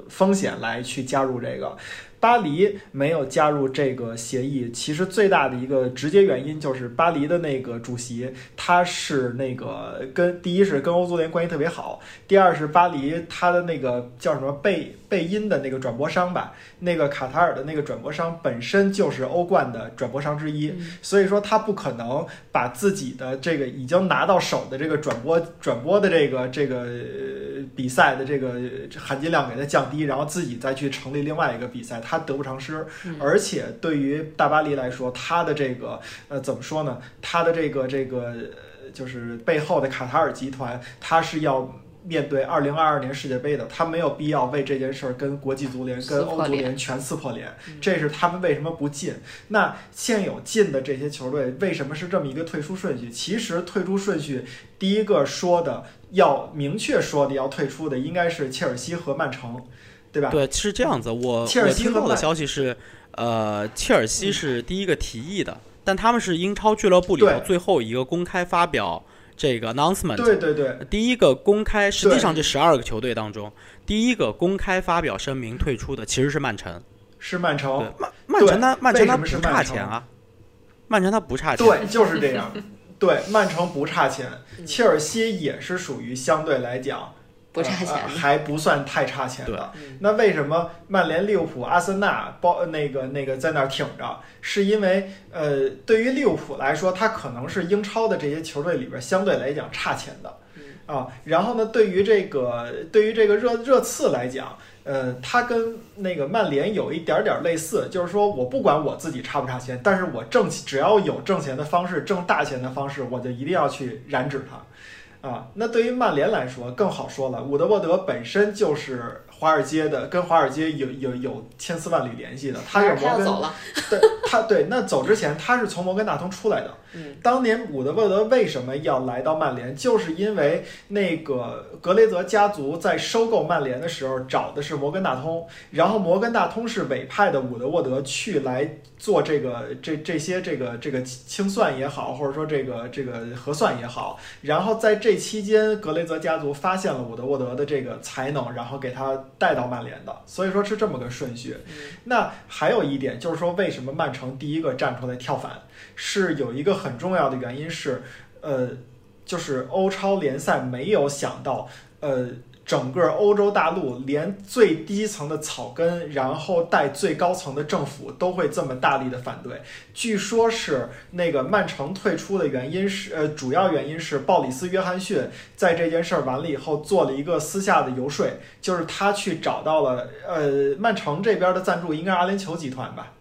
风险来去加入这个。巴黎没有加入这个协议，其实最大的一个直接原因就是巴黎的那个主席，他是那个跟第一是跟欧足联关系特别好，第二是巴黎他的那个叫什么贝贝因的那个转播商吧，那个卡塔尔的那个转播商本身就是欧冠的转播商之一，所以说他不可能把自己的这个已经拿到手的这个转播转播的这个这个比赛的这个含金量给它降低，然后自己再去成立另外一个比赛，他。得不偿失，而且对于大巴黎来说，他的这个呃怎么说呢？他的这个这个就是背后的卡塔尔集团，他是要面对二零二二年世界杯的，他没有必要为这件事儿跟国际足联、跟欧足联全撕破脸。这是他们为什么不进？那现有进的这些球队为什么是这么一个退出顺序？其实退出顺序第一个说的要明确说的要退出的应该是切尔西和曼城，对吧？对，是这样子。我我听到的消息是，呃，切尔西是第一个提议的，但他们是英超俱乐部里头最后一个公开发表。这个 announcement，对对对，第一个公开，实际上这十二个球队当中，第一个公开发表声明退出的其实是曼城，是曼城，曼曼城他曼城他不差钱啊，曼城他不差钱，对，就是这样，对，曼城不差钱，切尔西也是属于相对来讲。不差钱，还不算太差钱的。那为什么曼联、利物浦、阿森纳包那个那个在那儿挺着？是因为呃，对于利物浦来说，它可能是英超的这些球队里边相对来讲差钱的啊。然后呢，对于这个对于这个热热刺来讲，呃，他跟那个曼联有一点点类似，就是说我不管我自己差不差钱，但是我挣只要有挣钱的方式，挣大钱的方式，我就一定要去染指它。啊，那对于曼联来说更好说了。伍德沃德本身就是华尔街的，跟华尔街有有有千丝万缕联系的。他是摩根，(laughs) 对，他对，那走之前他是从摩根大通出来的。嗯，当年伍德沃德为什么要来到曼联，就是因为那个格雷泽家族在收购曼联的时候找的是摩根大通，然后摩根大通是委派的伍德沃德去来做这个这这些这个这个清算也好，或者说这个这个核算也好，然后在这期间格雷泽家族发现了伍德沃德的这个才能，然后给他带到曼联的，所以说是这么个顺序。那还有一点就是说，为什么曼城第一个站出来跳反？是有一个很重要的原因是，呃，就是欧超联赛没有想到，呃，整个欧洲大陆连最低层的草根，然后带最高层的政府都会这么大力的反对。据说是那个曼城退出的原因是，呃，主要原因是鲍里斯·约翰逊在这件事儿完了以后做了一个私下的游说，就是他去找到了，呃，曼城这边的赞助应该是阿联酋集团吧。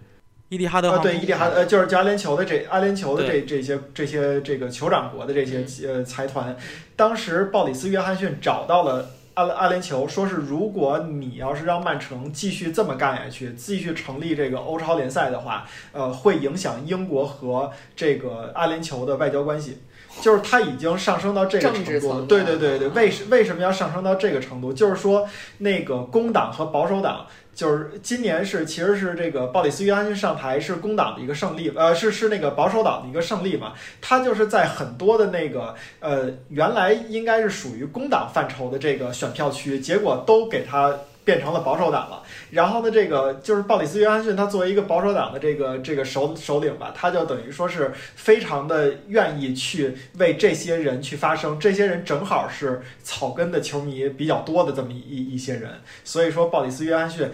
伊蒂哈德啊，对，伊蒂哈呃，就是阿联酋的这阿联酋的这这些这些这个酋长国的这些呃财团，当时鲍里斯约翰逊找到了阿阿联酋，说是如果你要是让曼城继续这么干下去，继续成立这个欧超联赛的话，呃，会影响英国和这个阿联酋的外交关系。就是它已经上升到这个程度了。对对对对，为什为什么要上升到这个程度？就是说那个工党和保守党。就是今年是其实是这个鲍里斯约翰逊上台是工党的一个胜利，呃，是是那个保守党的一个胜利嘛。他就是在很多的那个呃原来应该是属于工党范畴的这个选票区，结果都给他变成了保守党了。然后呢，这个就是鲍里斯约翰逊他作为一个保守党的这个这个首首领吧，他就等于说是非常的愿意去为这些人去发声。这些人正好是草根的球迷比较多的这么一一些人，所以说鲍里斯约翰逊。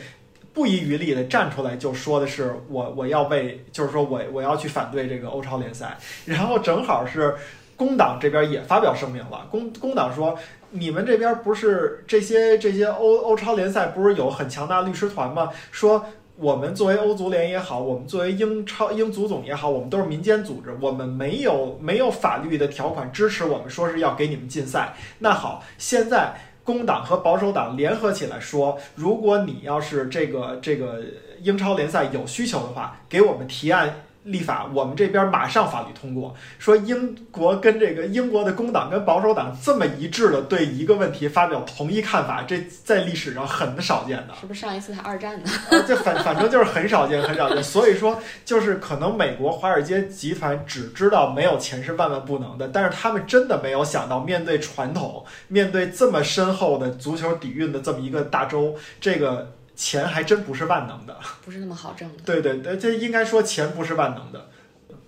不遗余力的站出来就说的是我我要为就是说我我要去反对这个欧超联赛，然后正好是工党这边也发表声明了，工工党说你们这边不是这些这些欧欧超联赛不是有很强大律师团吗？说我们作为欧足联也好，我们作为英超英足总也好，我们都是民间组织，我们没有没有法律的条款支持我们说是要给你们禁赛。那好，现在。工党和保守党联合起来说：“如果你要是这个这个英超联赛有需求的话，给我们提案。”立法，我们这边马上法律通过，说英国跟这个英国的工党跟保守党这么一致的对一个问题发表同一看法，这在历史上很少见的。是不是上一次还二战呢？(laughs) 这反反正就是很少见，很少见。所以说，就是可能美国华尔街集团只知道没有钱是万万不能的，但是他们真的没有想到，面对传统，面对这么深厚的足球底蕴的这么一个大洲，这个。钱还真不是万能的，不是那么好挣的。对对对，这应该说钱不是万能的。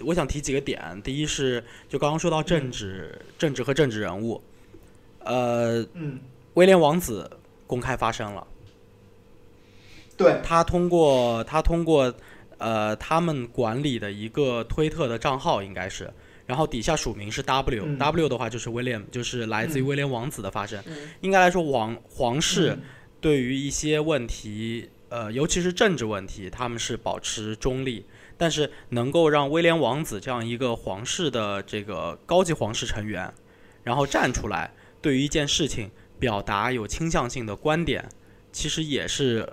我想提几个点，第一是就刚刚说到政治，政治和政治人物，呃，嗯，威廉王子公开发声了，对。他通过他通过呃他们管理的一个推特的账号应该是，然后底下署名是 W，W 的话就是威廉，就是来自于威廉王子的发声。应该来说王皇室。对于一些问题，呃，尤其是政治问题，他们是保持中立。但是能够让威廉王子这样一个皇室的这个高级皇室成员，然后站出来，对于一件事情表达有倾向性的观点，其实也是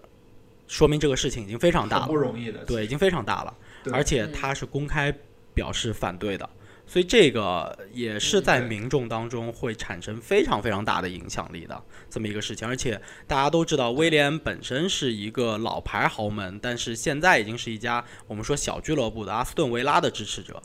说明这个事情已经非常大了不了，容易的。对，已经非常大了，而且嗯他是公开表示反对的，所以这个也是在民众当中会产生非常非常大的影响力的这么一个事情。而且大家都知道，威廉本身是一个老牌豪门，但是现在已经是一家我们说小俱乐部的阿斯顿维拉的支持者。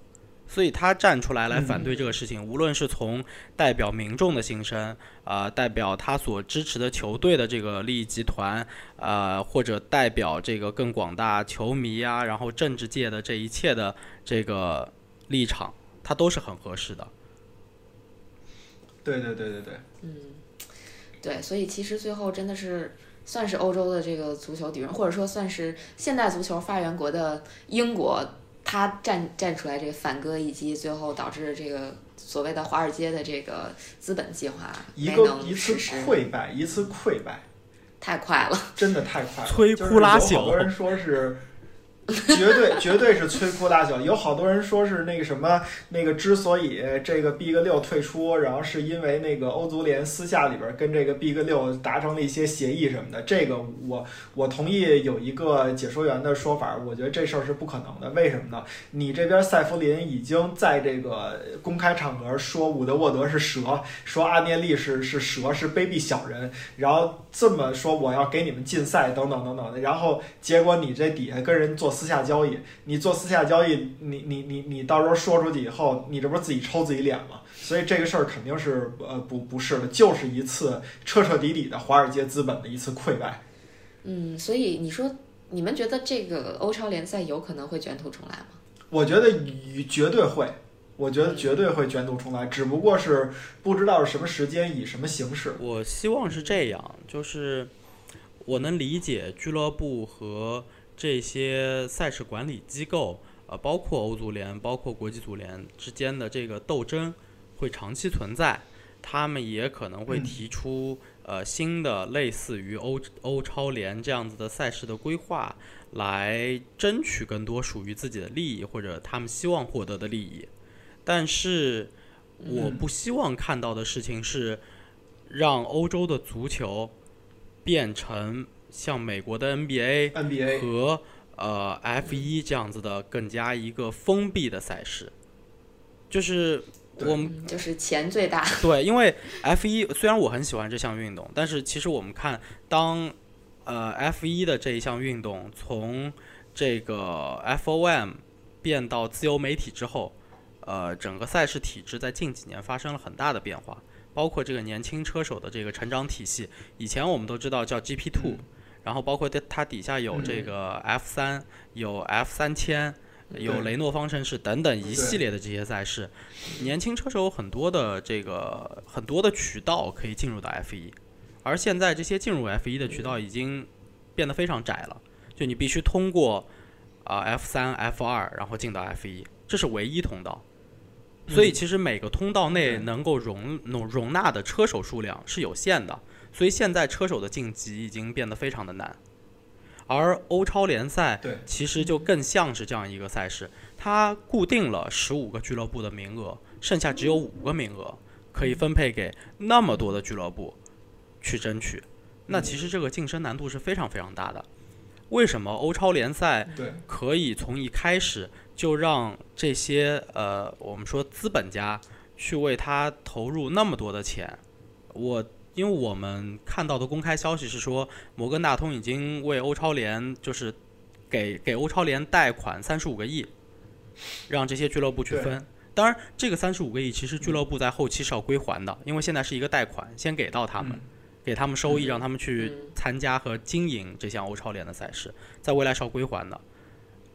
所以他站出来来反对这个事情，无论是从代表民众的心声，呃，代表他所支持的球队的这个利益集团，呃，或者代表这个更广大球迷啊，然后政治界的这一切的这个立场，他都是很合适的。对对对对对，嗯对，所以其实最后真的是算是欧洲的这个足球底蕴，或者说算是现代足球发源国的英国，他站站出来这个反戈，以及最后导致这个所谓的华尔街的这个资本计划一个一次溃败，一次溃败，太快了。真的太快了。摧枯拉朽有好多人说是。绝对绝对是摧枯拉朽，有好多人说是那个什么，那个之所以这个 Big 六退出，然后是因为那个欧足联私下里边跟这个 Big 六达成了一些协议什么的。这个我我同意有一个解说员的说法，我觉得这事儿是不可能的。为什么呢？你这边塞弗林已经在这个公开场合说伍德沃德是蛇，说阿涅利是是蛇，是卑鄙小人，然后这么说我要给你们禁赛等等等等的，然后结果你这底下跟人做私下交易，你做私下交易，你你你你到时候说出去以后，你这不是自己抽自己脸吗？所以这个事儿肯定是呃不不是的，就是一次彻彻底底的华尔街资本的一次溃败。嗯，所以你说你们觉得这个欧超联赛有可能会卷土重来吗？我觉得与绝对会，我觉得绝对会卷土重来，只不过是不知道是什么时间，以什么形式。我希望是这样，就是我能理解俱乐部和这些赛事管理机构，呃，包括欧足联、包括国际足联之间的这个斗争会长期存在，他们也可能会嗯。提出呃新的类似于欧欧超联这样子的赛事的规划，来争取更多属于自己的利益或者他们希望获得的利益，但是我嗯。不希望看到的事情是。让欧洲的足球变成像美国的 NBA NBA 和呃 F 一这样子的更加一个封闭的赛事，就是我们嗯，就是钱最大。对，因为 F 一虽然我很喜欢这项运动，但是其实我们看当呃 F 一的这一项运动从这个 FOM 变到自由媒体之后，呃，整个赛事体制在近几年发生了很大的变化，包括这个年轻车手的这个成长体系。以前我们都知道叫 GP Two，、嗯然后包括它它底下有这个 F 三、有 F 三千。有雷诺方程式等等一系列的这些赛事，年轻车手有很多的这个很多的渠道可以进入到 F 一，而现在这些进入 F 一的渠道已经变得非常窄了，就你必须通过啊、F 三、F 二，然后进到 F 一，这是唯一通道。所以其实每个通道内能够容容容纳的车手数量是有限的，所以现在车手的晋级已经变得非常的难。而欧超联赛其实就更像是这样一个赛事，它固定了十五个俱乐部的名额，剩下只有五个名额可以分配给那么多的俱乐部去争取。那其实这个晋升难度是非常非常大的。为什么欧超联赛可以从一开始就让这些呃，我们说资本家去为他投入那么多的钱。我因为我们看到的公开消息是说，摩根大通已经为欧超联就是给给欧超联贷款三十五个亿，让这些俱乐部去分。当然，这个三十五个亿其实俱乐部在后期是要归还的，因为现在是一个贷款，先给到他们，嗯给他们收益，嗯让他们去嗯参加和经营这项欧超联的赛事，在未来是要归还的。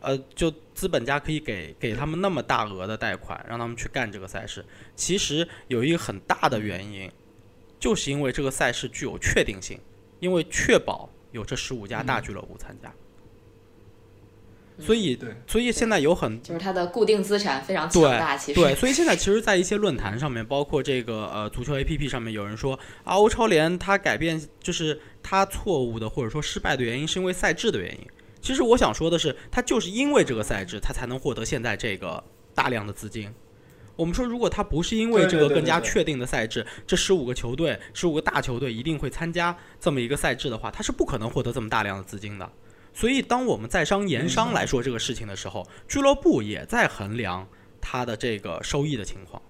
呃，就资本家可以给给他们那么大额的贷款，让他们去干这个赛事。其实有一个很大的原因，就是因为这个赛事具有确定性，因为确保有这十五家大嗯俱乐部参加。所以，对所以现在有很就是它的固定资产非常强大，其实对，所以现在其实，在一些论坛上面，包括这个呃足球 APP 上面，有人说啊，欧超联它改变就是它错误的或者说失败的原因，是因为赛制的原因。其实我想说的是，他就是因为这个赛制，他才能获得现在这个大量的资金。我们说，如果他不是因为这个更加确定的赛制，这十五个球队、十五个大球队一定会参加这么一个赛制的话，他是不可能获得这么大量的资金的。所以，当我们在商言商来说这个事情的时候，俱乐部也在衡量他的这个收益的情况。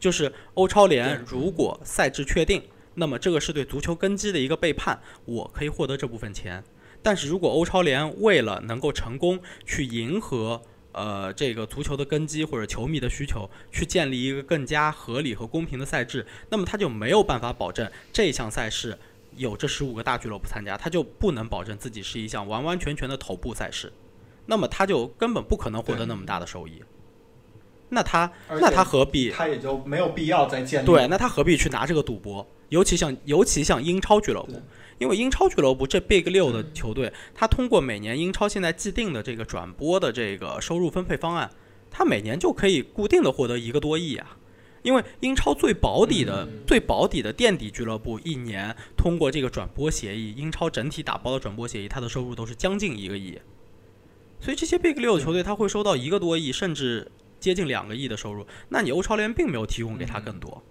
就是欧超联如果赛制确定，那么这个是对足球根基的一个背叛，我可以获得这部分钱。但是如果欧超联为了能够成功去迎合呃这个足球的根基或者球迷的需求，去建立一个更加合理和公平的赛制，那么他就没有办法保证这项赛事有这十五个大俱乐部参加，他就不能保证自己是一项完完全全的头部赛事，那么他就根本不可能获得那么大的收益。那他那他何必他也就没有必要再建立。对，那他何必去拿这个赌博？尤其像尤其像英超俱乐部对，因为英超俱乐部这 Big 六的球队，他通过每年英超现在既定的这个转播的这个收入分配方案，他每年就可以固定的获得一个多亿啊。因为英超最保底的、最保底的垫底俱乐部，一年通过这个转播协议，英超整体打包的转播协议，它的收入都是将近一个亿。所以这些 Big 六的球队，他会收到一个多亿，甚至接近两个亿的收入。那你欧超联并没有提供给他更多，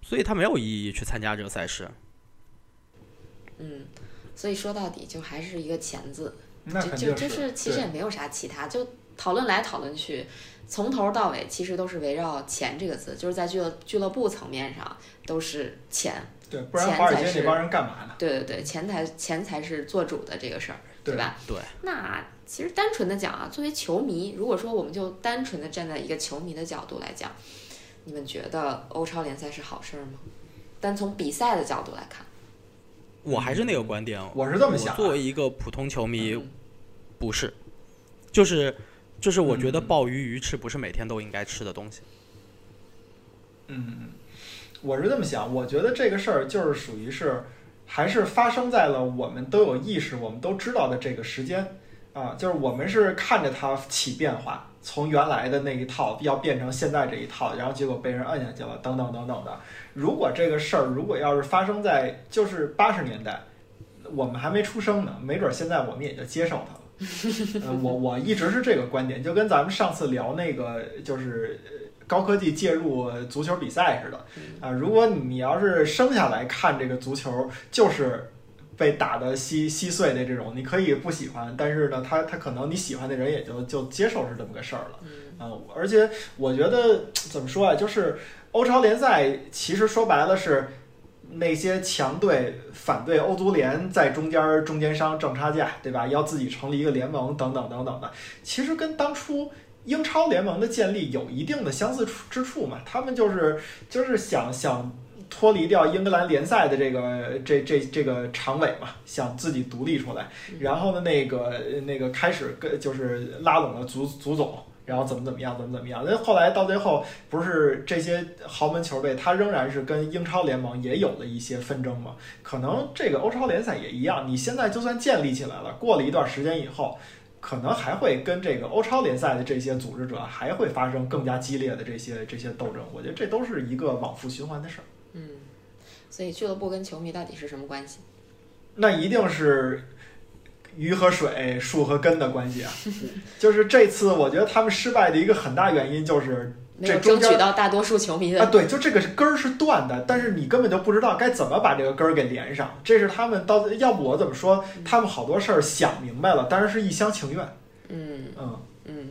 所以他没有意义去参加这个赛事。嗯，所以说到底就还是一个钱字，那就肯定就就是其实也没有啥其他，就讨论来讨论去，从头到尾其实都是围绕钱这个字，就是在俱乐俱乐部层面上都是钱，对，不然钱华尔才是街那帮人干嘛呢？对对对，钱才钱才是做主的这个事儿，对对吧？对。那其实单纯的讲啊，作为球迷，如果说我们就单纯的站在一个球迷的角度来讲，你们觉得欧超联赛是好事儿吗？单从比赛的角度来看，我还是那个观点，我是这么想啊作为一个普通球迷，嗯。不是，就是就是，我觉得嗯。鲍鱼鱼翅不是每天都应该吃的东西。嗯，我是这么想，我觉得这个事儿就是属于是，还是发生在了我们都有意识、我们都知道的这个时间。啊，就是我们是看着它起变化，从原来的那一套要变成现在这一套，然后结果被人摁下去了，等等等等的。如果这个事儿如果要是发生在就是八十年代，我们还没出生呢，没准儿现在我们也就接受它了。呃，我我一直是这个观点，就跟咱们上次聊那个就是呃高科技介入足球比赛似的啊。如果你要是生下来看这个足球，就是被打得稀稀碎的这种，你可以不喜欢，但是呢，他他可能你喜欢的人也就就接受是这么个事儿了。嗯，而且我觉得怎么说啊，就是欧超联赛其实说白了是。那些强队反对欧足联在中间儿中间商挣差价，对吧？要自己成立一个联盟，等等等等的，其实跟当初英超联盟的建立有一定的相似处之处嘛。他们就是就是想想脱离掉英格兰联赛的这个这这这个常委嘛，想自己独立出来，然后呢，那个那个开始跟就是拉拢了足足总。然后怎么怎么样，怎么怎么样？那后来到最后，不是这些豪门球队，他仍然是跟英超联盟也有了一些纷争嘛？可能这个欧超联赛也一样。你现在就算建立起来了，过了一段时间以后，可能还会跟这个欧超联赛的这些组织者还会发生更加激烈的这些这些斗争。我觉得这都是一个往复循环的事儿。嗯，所以俱乐部跟球迷到底是什么关系？那一定是鱼和水、树和根的关系啊。就是这次，我觉得他们失败的一个很大原因就是这争取到大多数球迷的啊，对，就这个根儿是断的，但是你根本就不知道该怎么把这个根儿给连上。这是他们到，要不我怎么说，他们好多事儿想明白了，但是是一厢情愿。嗯嗯，嗯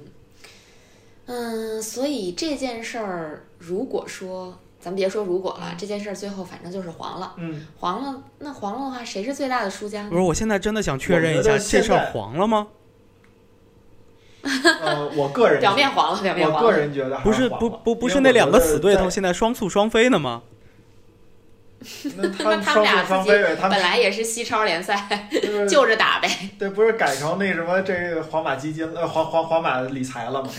嗯，所以这件事儿，如果说咱别说如果了，这件事儿最后反正就是黄了，嗯，黄了，那黄了的话，谁是最大的输家呢？不是，我现在真的想确认一下，这事儿黄了吗？呃，我个人 (laughs) 表面黄了，表面我个黄了。人觉得不是不不不是那两个死对头现在双宿双飞呢吗？(laughs) 那他们他们俩双自己本来也是西超联赛，就是就着打呗。(laughs) 对，不是改成那什么这个皇马基金呃皇皇皇马理财了吗？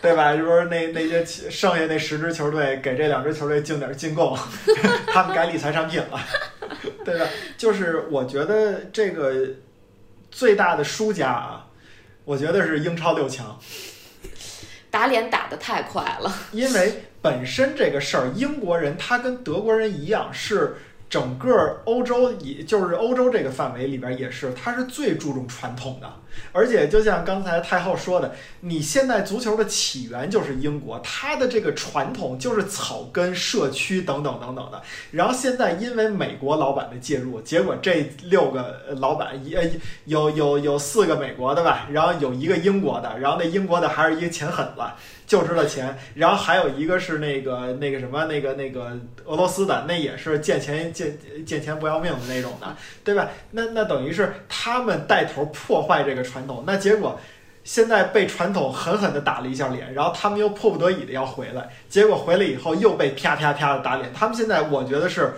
对吧？就是那那些剩下那十支球队给这两支球队进点进贡，(laughs) 他们改理财产品了，对吧？就是我觉得这个最大的输家啊，我觉得是英超六强，打脸打得太快了，因为本身这个事儿，英国人他跟德国人一样是整个欧洲也就是欧洲这个范围里边也是，他是最注重传统的。而且就像刚才太后说的，你现在足球的起源就是英国，它的这个传统就是草根、社区等等等等的。然后现在因为美国老板的介入，结果这六个老板一呃有有有四个美国的吧，然后有一个英国的，然后那英国的还是一个钱狠子。就知道钱，然后还有一个是那个那个什么那个那个俄罗斯的，那也是见钱见见钱不要命的那种的，对吧？那那等于是他们带头破坏这个传统，那结果现在被传统狠狠地打了一下脸，然后他们又迫不得已的要回来，结果回来以后又被啪啪啪的打脸。他们现在我觉得是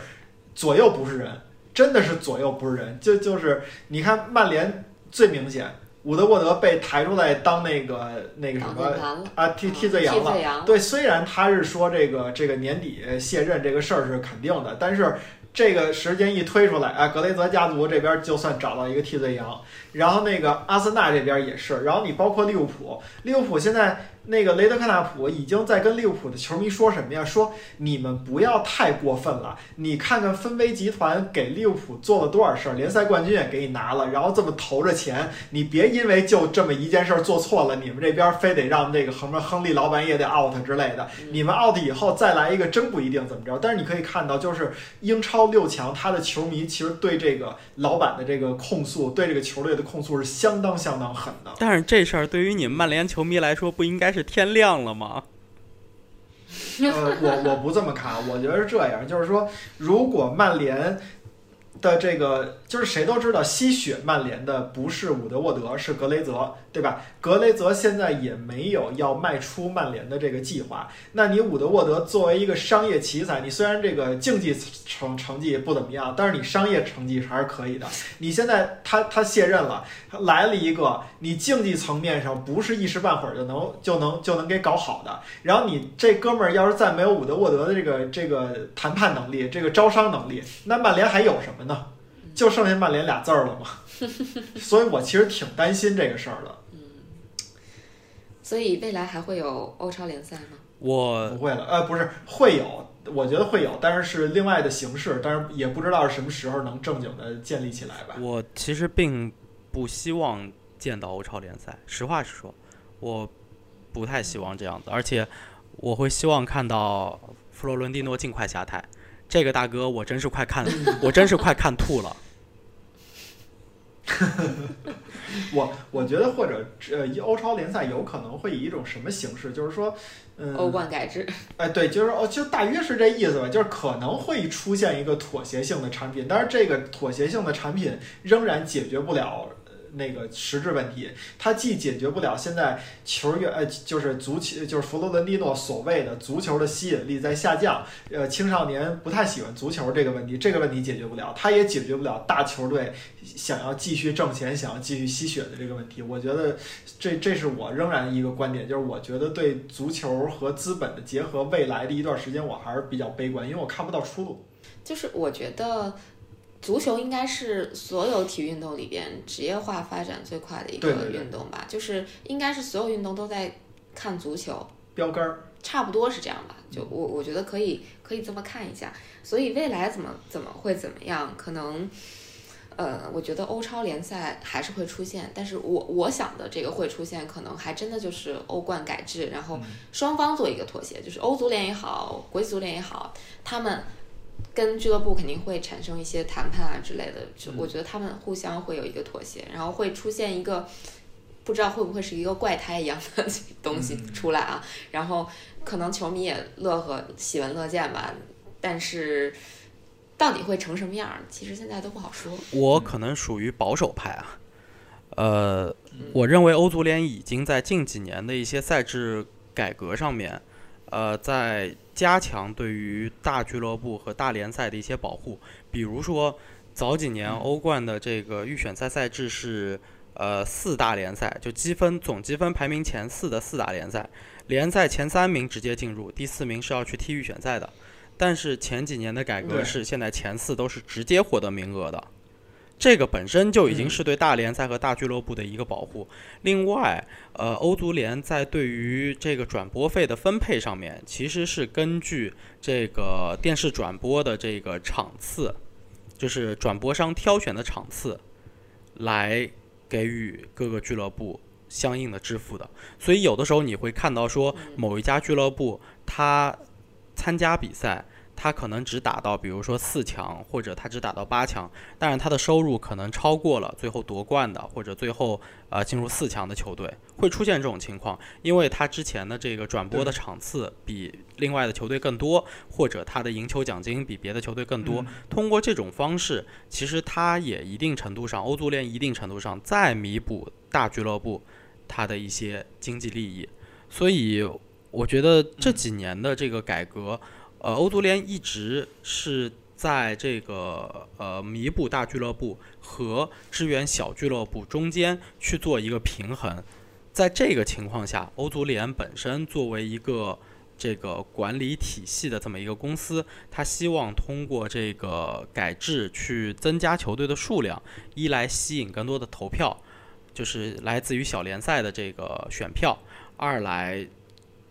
左右不是人，真的是左右不是人。就就是你看曼联最明显。伍德沃德被抬出来当那个那个什么啊替替罪羊了。对，虽然他是说这个这个年底卸任这个事儿是肯定的，但是这个时间一推出来，啊，格雷泽家族这边就算找到一个替罪羊，然后那个阿森纳这边也是，然后你包括利物浦，利物浦现在。那个雷德克纳普已经在跟利物浦的球迷说什么呀？说你们不要太过分了。你看看芬威集团给利物浦做了多少事儿，联赛冠军也给你拿了，然后这么投着钱，你别因为就这么一件事儿做错了，你们这边非得让那个什么亨利老板也得 out 之类的。你们 out 以后再来一个，真不一定怎么着。但是你可以看到，就是英超六强，他的球迷其实对这个老板的这个控诉，对这个球队的控诉是相当相当狠的。但是这事儿对于你们曼联球迷来说，不应该是。是天亮了吗？呃，我我不这么看，我觉得是这样，就是说，如果曼联。的这个就是谁都知道，吸血曼联的不是伍德沃德，是格雷泽，对吧？格雷泽现在也没有要卖出曼联的这个计划。那你伍德沃德作为一个商业奇才，你虽然这个竞技成成绩不怎么样，但是你商业成绩还是可以的。你现在他他卸任了，来了一个你竞技层面上不是一时半会儿就能就能就能给搞好的。然后你这哥们儿要是再没有伍德沃德的这个这个谈判能力，这个招商能力，那曼联还有什么？那就剩下曼联俩字儿了嘛，(laughs) 所以我其实挺担心这个事儿的。嗯，所以未来还会有欧超联赛吗？我不会了，呃，不是会有，我觉得会有，但是是另外的形式，但是也不知道是什么时候能正经的建立起来吧。我其实并不希望见到欧超联赛，实话实说，我不太希望这样子，而且我会希望看到弗洛伦蒂诺尽快下台。这个大哥，我真是快看，(laughs) 我真是快看吐了。(laughs) 我我觉得或者呃，欧超联赛有可能会以一种什么形式，就是说，嗯，欧冠改制。哎，对，就是哦，就大约是这意思吧，就是可能会出现一个妥协性的产品，但是这个妥协性的产品仍然解决不了。那个实质问题，它既解决不了现在球员呃，就是足球，就是弗洛伦蒂诺所谓的足球的吸引力在下降，呃，青少年不太喜欢足球这个问题，这个问题解决不了，它也解决不了大球队想要继续挣钱、想要继续吸血的这个问题。我觉得这这是我仍然一个观点，就是我觉得对足球和资本的结合，未来的一段时间我还是比较悲观，因为我看不到出路。就是我觉得。足球应该是所有体育运动里边职业化发展最快的一个运动吧，就是应该是所有运动都在看足球标杆儿，差不多是这样吧。就我我觉得可以可以这么看一下，所以未来怎么怎么会怎么样，可能呃，我觉得欧超联赛还是会出现，但是我我想的这个会出现，可能还真的就是欧冠改制，然后双方做一个妥协，就是欧足联也好，国际足联也好，他们。跟俱乐部肯定会产生一些谈判啊之类的，就我觉得他们互相会有一个妥协，然后会出现一个不知道会不会是一个怪胎一样的 (laughs) 东西出来啊，然后可能球迷也乐呵喜闻乐见吧，但是到底会成什么样，其实现在都不好说。我可能属于保守派啊，呃，我认为欧足联已经在近几年的一些赛制改革上面，呃，在。加强对于大俱乐部和大联赛的一些保护，比如说早几年欧冠的这个预选赛赛制是呃四大联赛，就积分总积分排名前四的四大联赛，联赛前三名直接进入，第四名是要去踢预选赛的。但是前几年的改革是现在前四都是直接获得名额的，这个本身就已经是对大联赛和大俱乐部的一个保护。另外，呃，欧足联在对于这个转播费的分配上面，其实是根据这个电视转播的这个场次，就是转播商挑选的场次，来给予各个俱乐部相应的支付的。所以有的时候你会看到说，某一家俱乐部它参加比赛。他可能只打到，比如说四强，或者他只打到八强，但是他的收入可能超过了最后夺冠的，或者最后呃进入四强的球队，会出现这种情况，因为他之前的这个转播的场次比另外的球队更多，或者他的赢球奖金比别的球队更多。通过这种方式，其实他也一定程度上，欧足联一定程度上在弥补大俱乐部他的一些经济利益。所以我觉得这几年的这个改革。呃，欧足联一直是在这个呃弥补大俱乐部和支援小俱乐部中间去做一个平衡。在这个情况下，欧足联本身作为一个这个管理体系的这么一个公司，它希望通过这个改制去增加球队的数量，一来吸引更多的投票，就是来自于小联赛的这个选票；二来。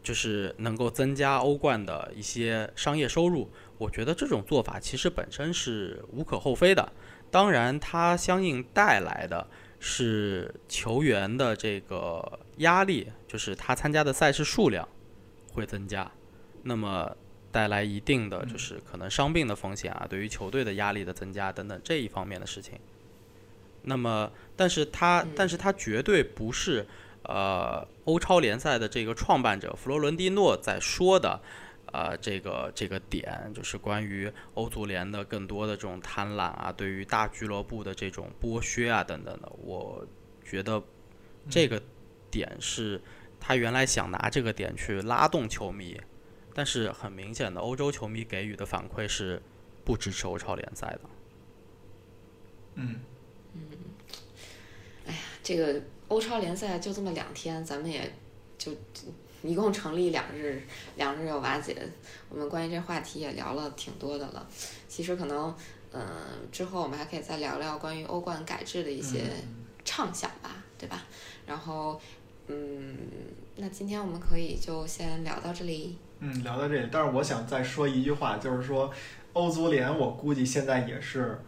就是能够增加欧冠的一些商业收入，我觉得这种做法其实本身是无可厚非的。当然，它相应带来的是球员的这个压力，就是他参加的赛事数量会增加，那么带来一定的就是可能伤病的风险啊，对于球队的压力的增加等等这一方面的事情。那么，但是它，但是它绝对不是。呃，欧超联赛的这个创办者弗洛伦蒂诺在说的，呃，这个这个点就是关于欧足联的更多的这种贪婪啊，对于大俱乐部的这种剥削啊等等的。我觉得这个点是他原来想拿这个点去拉动球迷，但是很明显的，欧洲球迷给予的反馈是不支持欧超联赛的。嗯嗯，哎呀，这个。欧超联赛就这么两天，咱们也就一共成立两日，两日又瓦解。我们关于这话题也聊了挺多的了。其实可能，嗯，之后我们还可以再聊聊关于欧冠改制的一些畅想吧，对吧？然后，嗯，那今天我们可以就先聊到这里。嗯，聊到这里。但是我想再说一句话，就是说，欧足联我估计现在也是。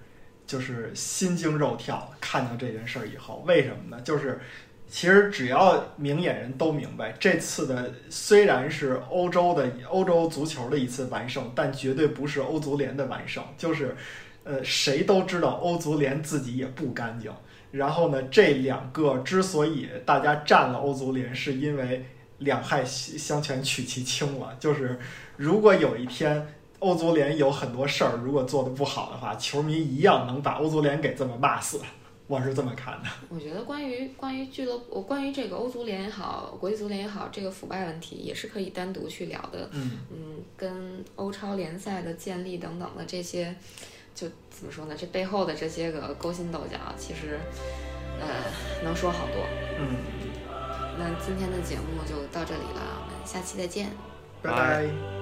就是心惊肉跳，看到这件事儿以后，为什么呢？就是其实只要明眼人都明白，这次的虽然是欧洲的欧洲足球的一次完胜，但绝对不是欧足联的完胜。就是，呃，谁都知道欧足联自己也不干净。然后呢，这两个之所以大家占了欧足联，是因为两害相权取其轻了。就是如果有一天。欧足联有很多事儿，如果做的不好的话，球迷一样能把欧足联给这么骂死。我是这么看的。我觉得关于关于俱乐部，关于这个欧足联也好，国际足联也好，这个腐败问题也是可以单独去聊的。嗯嗯，跟欧超联赛的建立等等的这些，就怎么说呢？这背后的这些个勾心斗角，其实呃能说好多。嗯，那今天的节目就到这里了，我们下期再见。拜拜。